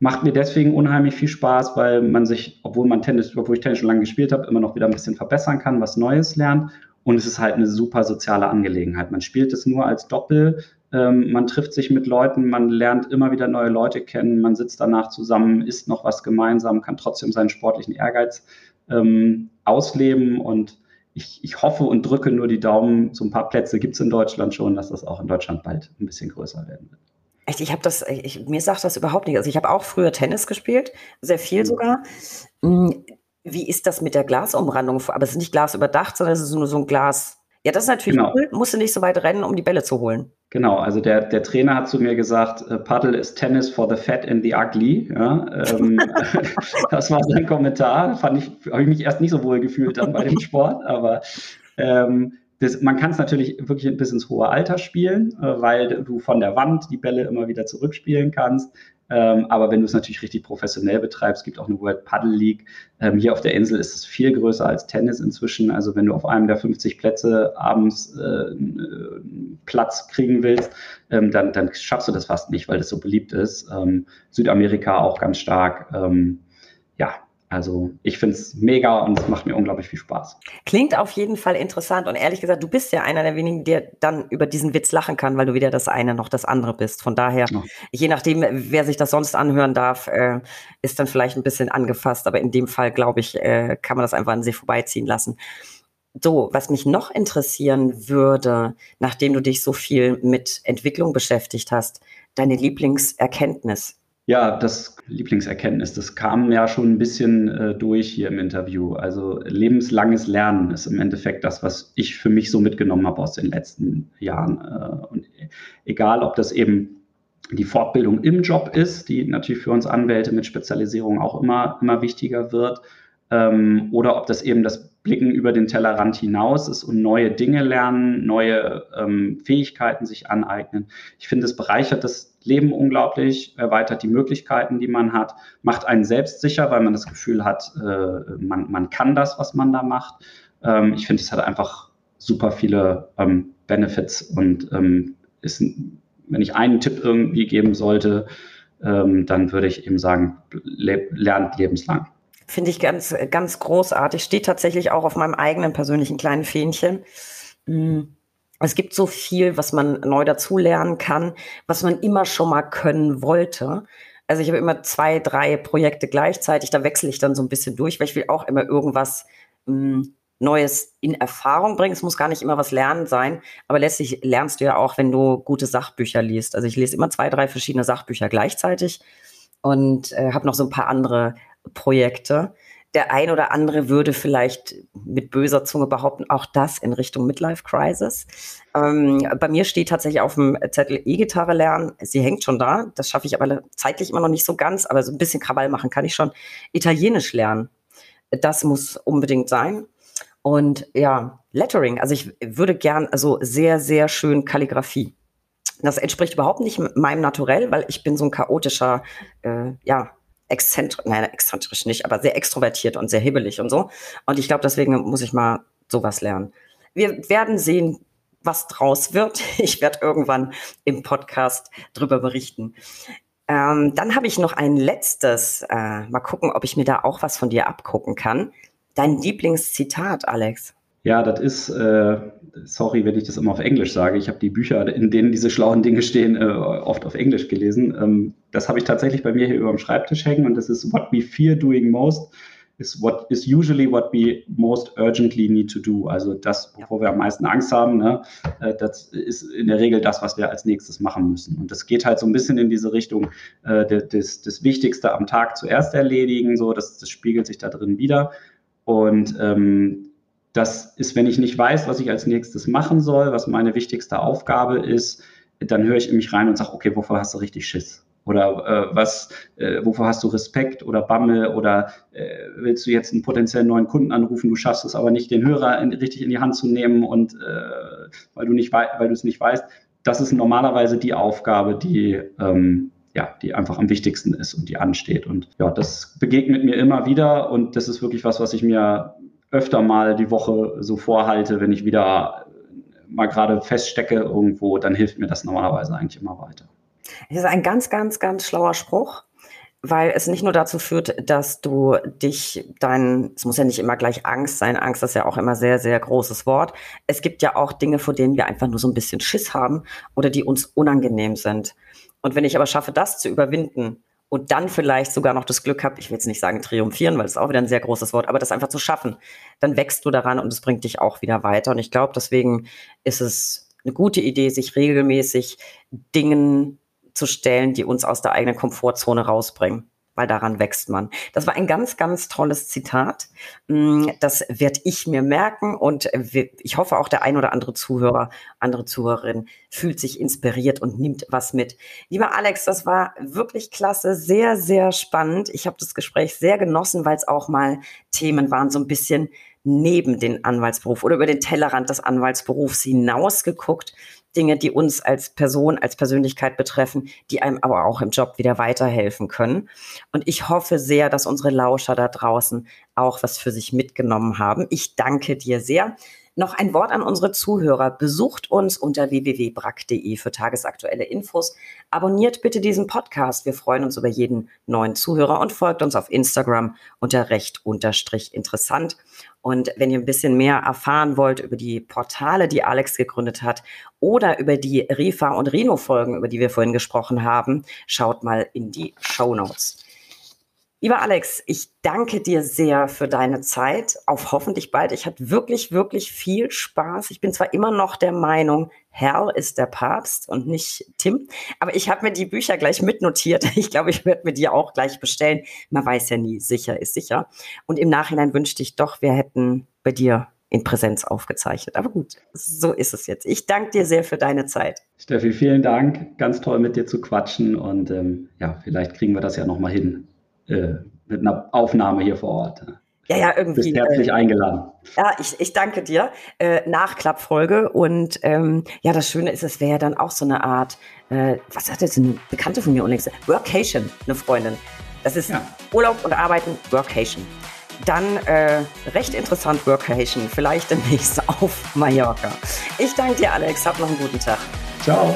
Macht mir deswegen unheimlich viel Spaß, weil man sich, obwohl man Tennis, obwohl ich Tennis schon lange gespielt habe, immer noch wieder ein bisschen verbessern kann, was Neues lernt. Und es ist halt eine super soziale Angelegenheit. Man spielt es nur als Doppel. Ähm, man trifft sich mit Leuten, man lernt immer wieder neue Leute kennen, man sitzt danach zusammen, isst noch was gemeinsam, kann trotzdem seinen sportlichen Ehrgeiz ähm, ausleben. Und ich, ich hoffe und drücke nur die Daumen, so ein paar Plätze gibt es in Deutschland schon, dass das auch in Deutschland bald ein bisschen größer werden wird. Echt, ich habe das, ich, mir sagt das überhaupt nicht. Also ich habe auch früher Tennis gespielt, sehr viel mhm. sogar. Hm, wie ist das mit der Glasumrandung? Aber es ist nicht glasüberdacht, sondern es ist nur so ein Glas. Ja, das ist natürlich genau. cool. Musst du nicht so weit rennen, um die Bälle zu holen. Genau, also der, der Trainer hat zu mir gesagt, äh, Paddle ist Tennis for the fat and the ugly. Ja, ähm, das war sein Kommentar. Fand ich, habe ich mich erst nicht so wohl gefühlt dann bei dem Sport, aber ähm, das, man kann es natürlich wirklich bis ins hohe Alter spielen, äh, weil du von der Wand die Bälle immer wieder zurückspielen kannst. Ähm, aber wenn du es natürlich richtig professionell betreibst, gibt auch eine World Paddle League. Ähm, hier auf der Insel ist es viel größer als Tennis inzwischen. Also wenn du auf einem der 50 Plätze abends äh, Platz kriegen willst, ähm, dann, dann, schaffst du das fast nicht, weil das so beliebt ist. Ähm, Südamerika auch ganz stark. Ähm, ja, also ich finde es mega und es macht mir unglaublich viel Spaß. Klingt auf jeden Fall interessant und ehrlich gesagt, du bist ja einer der wenigen, der dann über diesen Witz lachen kann, weil du weder das eine noch das andere bist. Von daher, ja. je nachdem, wer sich das sonst anhören darf, äh, ist dann vielleicht ein bisschen angefasst, aber in dem Fall, glaube ich, äh, kann man das einfach an sich vorbeiziehen lassen. So, was mich noch interessieren würde, nachdem du dich so viel mit Entwicklung beschäftigt hast, deine Lieblingserkenntnis ja, das Lieblingserkenntnis, das kam ja schon ein bisschen äh, durch hier im Interview. Also lebenslanges Lernen ist im Endeffekt das, was ich für mich so mitgenommen habe aus den letzten Jahren. Äh, und egal, ob das eben die Fortbildung im Job ist, die natürlich für uns Anwälte mit Spezialisierung auch immer, immer wichtiger wird, ähm, oder ob das eben das Blicken über den Tellerrand hinaus ist und neue Dinge lernen, neue ähm, Fähigkeiten sich aneignen. Ich finde, es bereichert das Leben unglaublich, erweitert die Möglichkeiten, die man hat, macht einen selbstsicher, weil man das Gefühl hat, äh, man, man kann das, was man da macht. Ähm, ich finde, es hat einfach super viele ähm, Benefits und ähm, ist, wenn ich einen Tipp irgendwie geben sollte, ähm, dann würde ich eben sagen, le lernt lebenslang. Finde ich ganz, ganz großartig. Steht tatsächlich auch auf meinem eigenen persönlichen kleinen Fähnchen. Mm. Es gibt so viel, was man neu dazulernen kann, was man immer schon mal können wollte. Also ich habe immer zwei, drei Projekte gleichzeitig, da wechsle ich dann so ein bisschen durch, weil ich will auch immer irgendwas mh, mm, Neues in Erfahrung bringen. Es muss gar nicht immer was lernen sein, aber letztlich lernst du ja auch, wenn du gute Sachbücher liest. Also ich lese immer zwei, drei verschiedene Sachbücher gleichzeitig und äh, habe noch so ein paar andere Projekte. Der ein oder andere würde vielleicht mit böser Zunge behaupten, auch das in Richtung Midlife Crisis. Ähm, bei mir steht tatsächlich auf dem Zettel E-Gitarre lernen. Sie hängt schon da. Das schaffe ich aber zeitlich immer noch nicht so ganz, aber so ein bisschen Krawall machen kann ich schon. Italienisch lernen. Das muss unbedingt sein. Und ja, Lettering. Also ich würde gern, also sehr, sehr schön Kalligrafie. Das entspricht überhaupt nicht meinem Naturell, weil ich bin so ein chaotischer, äh, ja, exzentrisch, nein, exzentrisch nicht, aber sehr extrovertiert und sehr hibbelig und so. Und ich glaube, deswegen muss ich mal sowas lernen. Wir werden sehen, was draus wird. Ich werde irgendwann im Podcast drüber berichten. Ähm, dann habe ich noch ein letztes. Äh, mal gucken, ob ich mir da auch was von dir abgucken kann. Dein Lieblingszitat, Alex. Ja, das ist, äh, sorry, wenn ich das immer auf Englisch sage. Ich habe die Bücher, in denen diese schlauen Dinge stehen, äh, oft auf Englisch gelesen. Ähm, das habe ich tatsächlich bei mir hier über dem Schreibtisch hängen und das ist What we fear doing most is what is usually what we most urgently need to do. Also das, wovor wir am meisten Angst haben, ne, äh, das ist in der Regel das, was wir als nächstes machen müssen. Und das geht halt so ein bisschen in diese Richtung, äh, das, das Wichtigste am Tag zuerst erledigen, so, das, das spiegelt sich da drin wieder. Und ähm, das ist, wenn ich nicht weiß, was ich als nächstes machen soll, was meine wichtigste Aufgabe ist, dann höre ich in mich rein und sage, okay, wovor hast du richtig Schiss? Oder äh, was, äh, wovor hast du Respekt oder Bammel oder äh, willst du jetzt einen potenziellen neuen Kunden anrufen, du schaffst es aber nicht, den Hörer in, richtig in die Hand zu nehmen und äh, weil du nicht weil du es nicht weißt. das ist normalerweise die Aufgabe, die, ähm, ja, die einfach am wichtigsten ist und die ansteht. Und ja, das begegnet mir immer wieder und das ist wirklich was, was ich mir öfter mal die Woche so vorhalte, wenn ich wieder mal gerade feststecke irgendwo, dann hilft mir das normalerweise eigentlich immer weiter. Das ist ein ganz, ganz, ganz schlauer Spruch weil es nicht nur dazu führt, dass du dich dein, es muss ja nicht immer gleich Angst sein, Angst ist ja auch immer sehr, sehr großes Wort. Es gibt ja auch Dinge, vor denen wir einfach nur so ein bisschen Schiss haben oder die uns unangenehm sind. Und wenn ich aber schaffe, das zu überwinden und dann vielleicht sogar noch das Glück habe, ich will jetzt nicht sagen triumphieren, weil das ist auch wieder ein sehr großes Wort, aber das einfach zu schaffen, dann wächst du daran und es bringt dich auch wieder weiter. Und ich glaube, deswegen ist es eine gute Idee, sich regelmäßig Dingen zu stellen, die uns aus der eigenen Komfortzone rausbringen weil daran wächst man. Das war ein ganz, ganz tolles Zitat. Mm, das werde ich mir merken und ich hoffe auch der ein oder andere Zuhörer, andere Zuhörerin fühlt sich inspiriert und nimmt was mit. Lieber Alex, das war wirklich klasse, sehr, sehr spannend. Ich habe das Gespräch sehr genossen, weil es auch mal Themen waren, so ein bisschen neben den Anwaltsberuf oder über den Tellerrand des Anwaltsberufs hinausgeguckt. Dinge, die uns als Person, als Persönlichkeit betreffen, die einem aber auch im Job wieder weiterhelfen können. Und ich hoffe sehr, dass unsere Lauscher da draußen auch was für sich mitgenommen haben. Ich danke dir sehr. Noch ein Wort an unsere Zuhörer. Besucht uns unter www.brack.de für tagesaktuelle Infos. Abonniert bitte diesen Podcast. Wir freuen uns über jeden neuen Zuhörer und folgt uns auf Instagram unter recht unterstrich interessant. Und wenn ihr ein bisschen mehr erfahren wollt über die Portale, die Alex gegründet hat oder über die Rifa und Rino Folgen, über die wir vorhin gesprochen haben, schaut mal in die Show Notes. Lieber Alex, ich danke dir sehr für deine Zeit. Auf hoffentlich bald. Ich hatte wirklich, wirklich viel Spaß. Ich bin zwar immer noch der Meinung, Herr ist der Papst und nicht Tim, aber ich habe mir die Bücher gleich mitnotiert. Ich glaube, ich werde mir die auch gleich bestellen. Man weiß ja nie, sicher ist sicher. Und im Nachhinein wünschte ich doch, wir hätten bei dir in Präsenz aufgezeichnet. Aber gut, so ist es jetzt. Ich danke dir sehr für deine Zeit. Steffi, vielen Dank. Ganz toll mit dir zu quatschen und ähm, ja, vielleicht kriegen wir das ja nochmal hin äh, mit einer Aufnahme hier vor Ort. Ja, ja, irgendwie. Bist herzlich äh, eingeladen. Ja, ich, ich danke dir. Äh, Nachklappfolge. Und ähm, ja, das Schöne ist, es wäre ja dann auch so eine Art, äh, was hat jetzt eine Bekannte von mir unlängst? Workation, eine Freundin. Das ist ja. Urlaub und Arbeiten, Workation. Dann äh, recht interessant Workation, vielleicht demnächst auf Mallorca. Ich danke dir, Alex. Hab noch einen guten Tag. Ciao.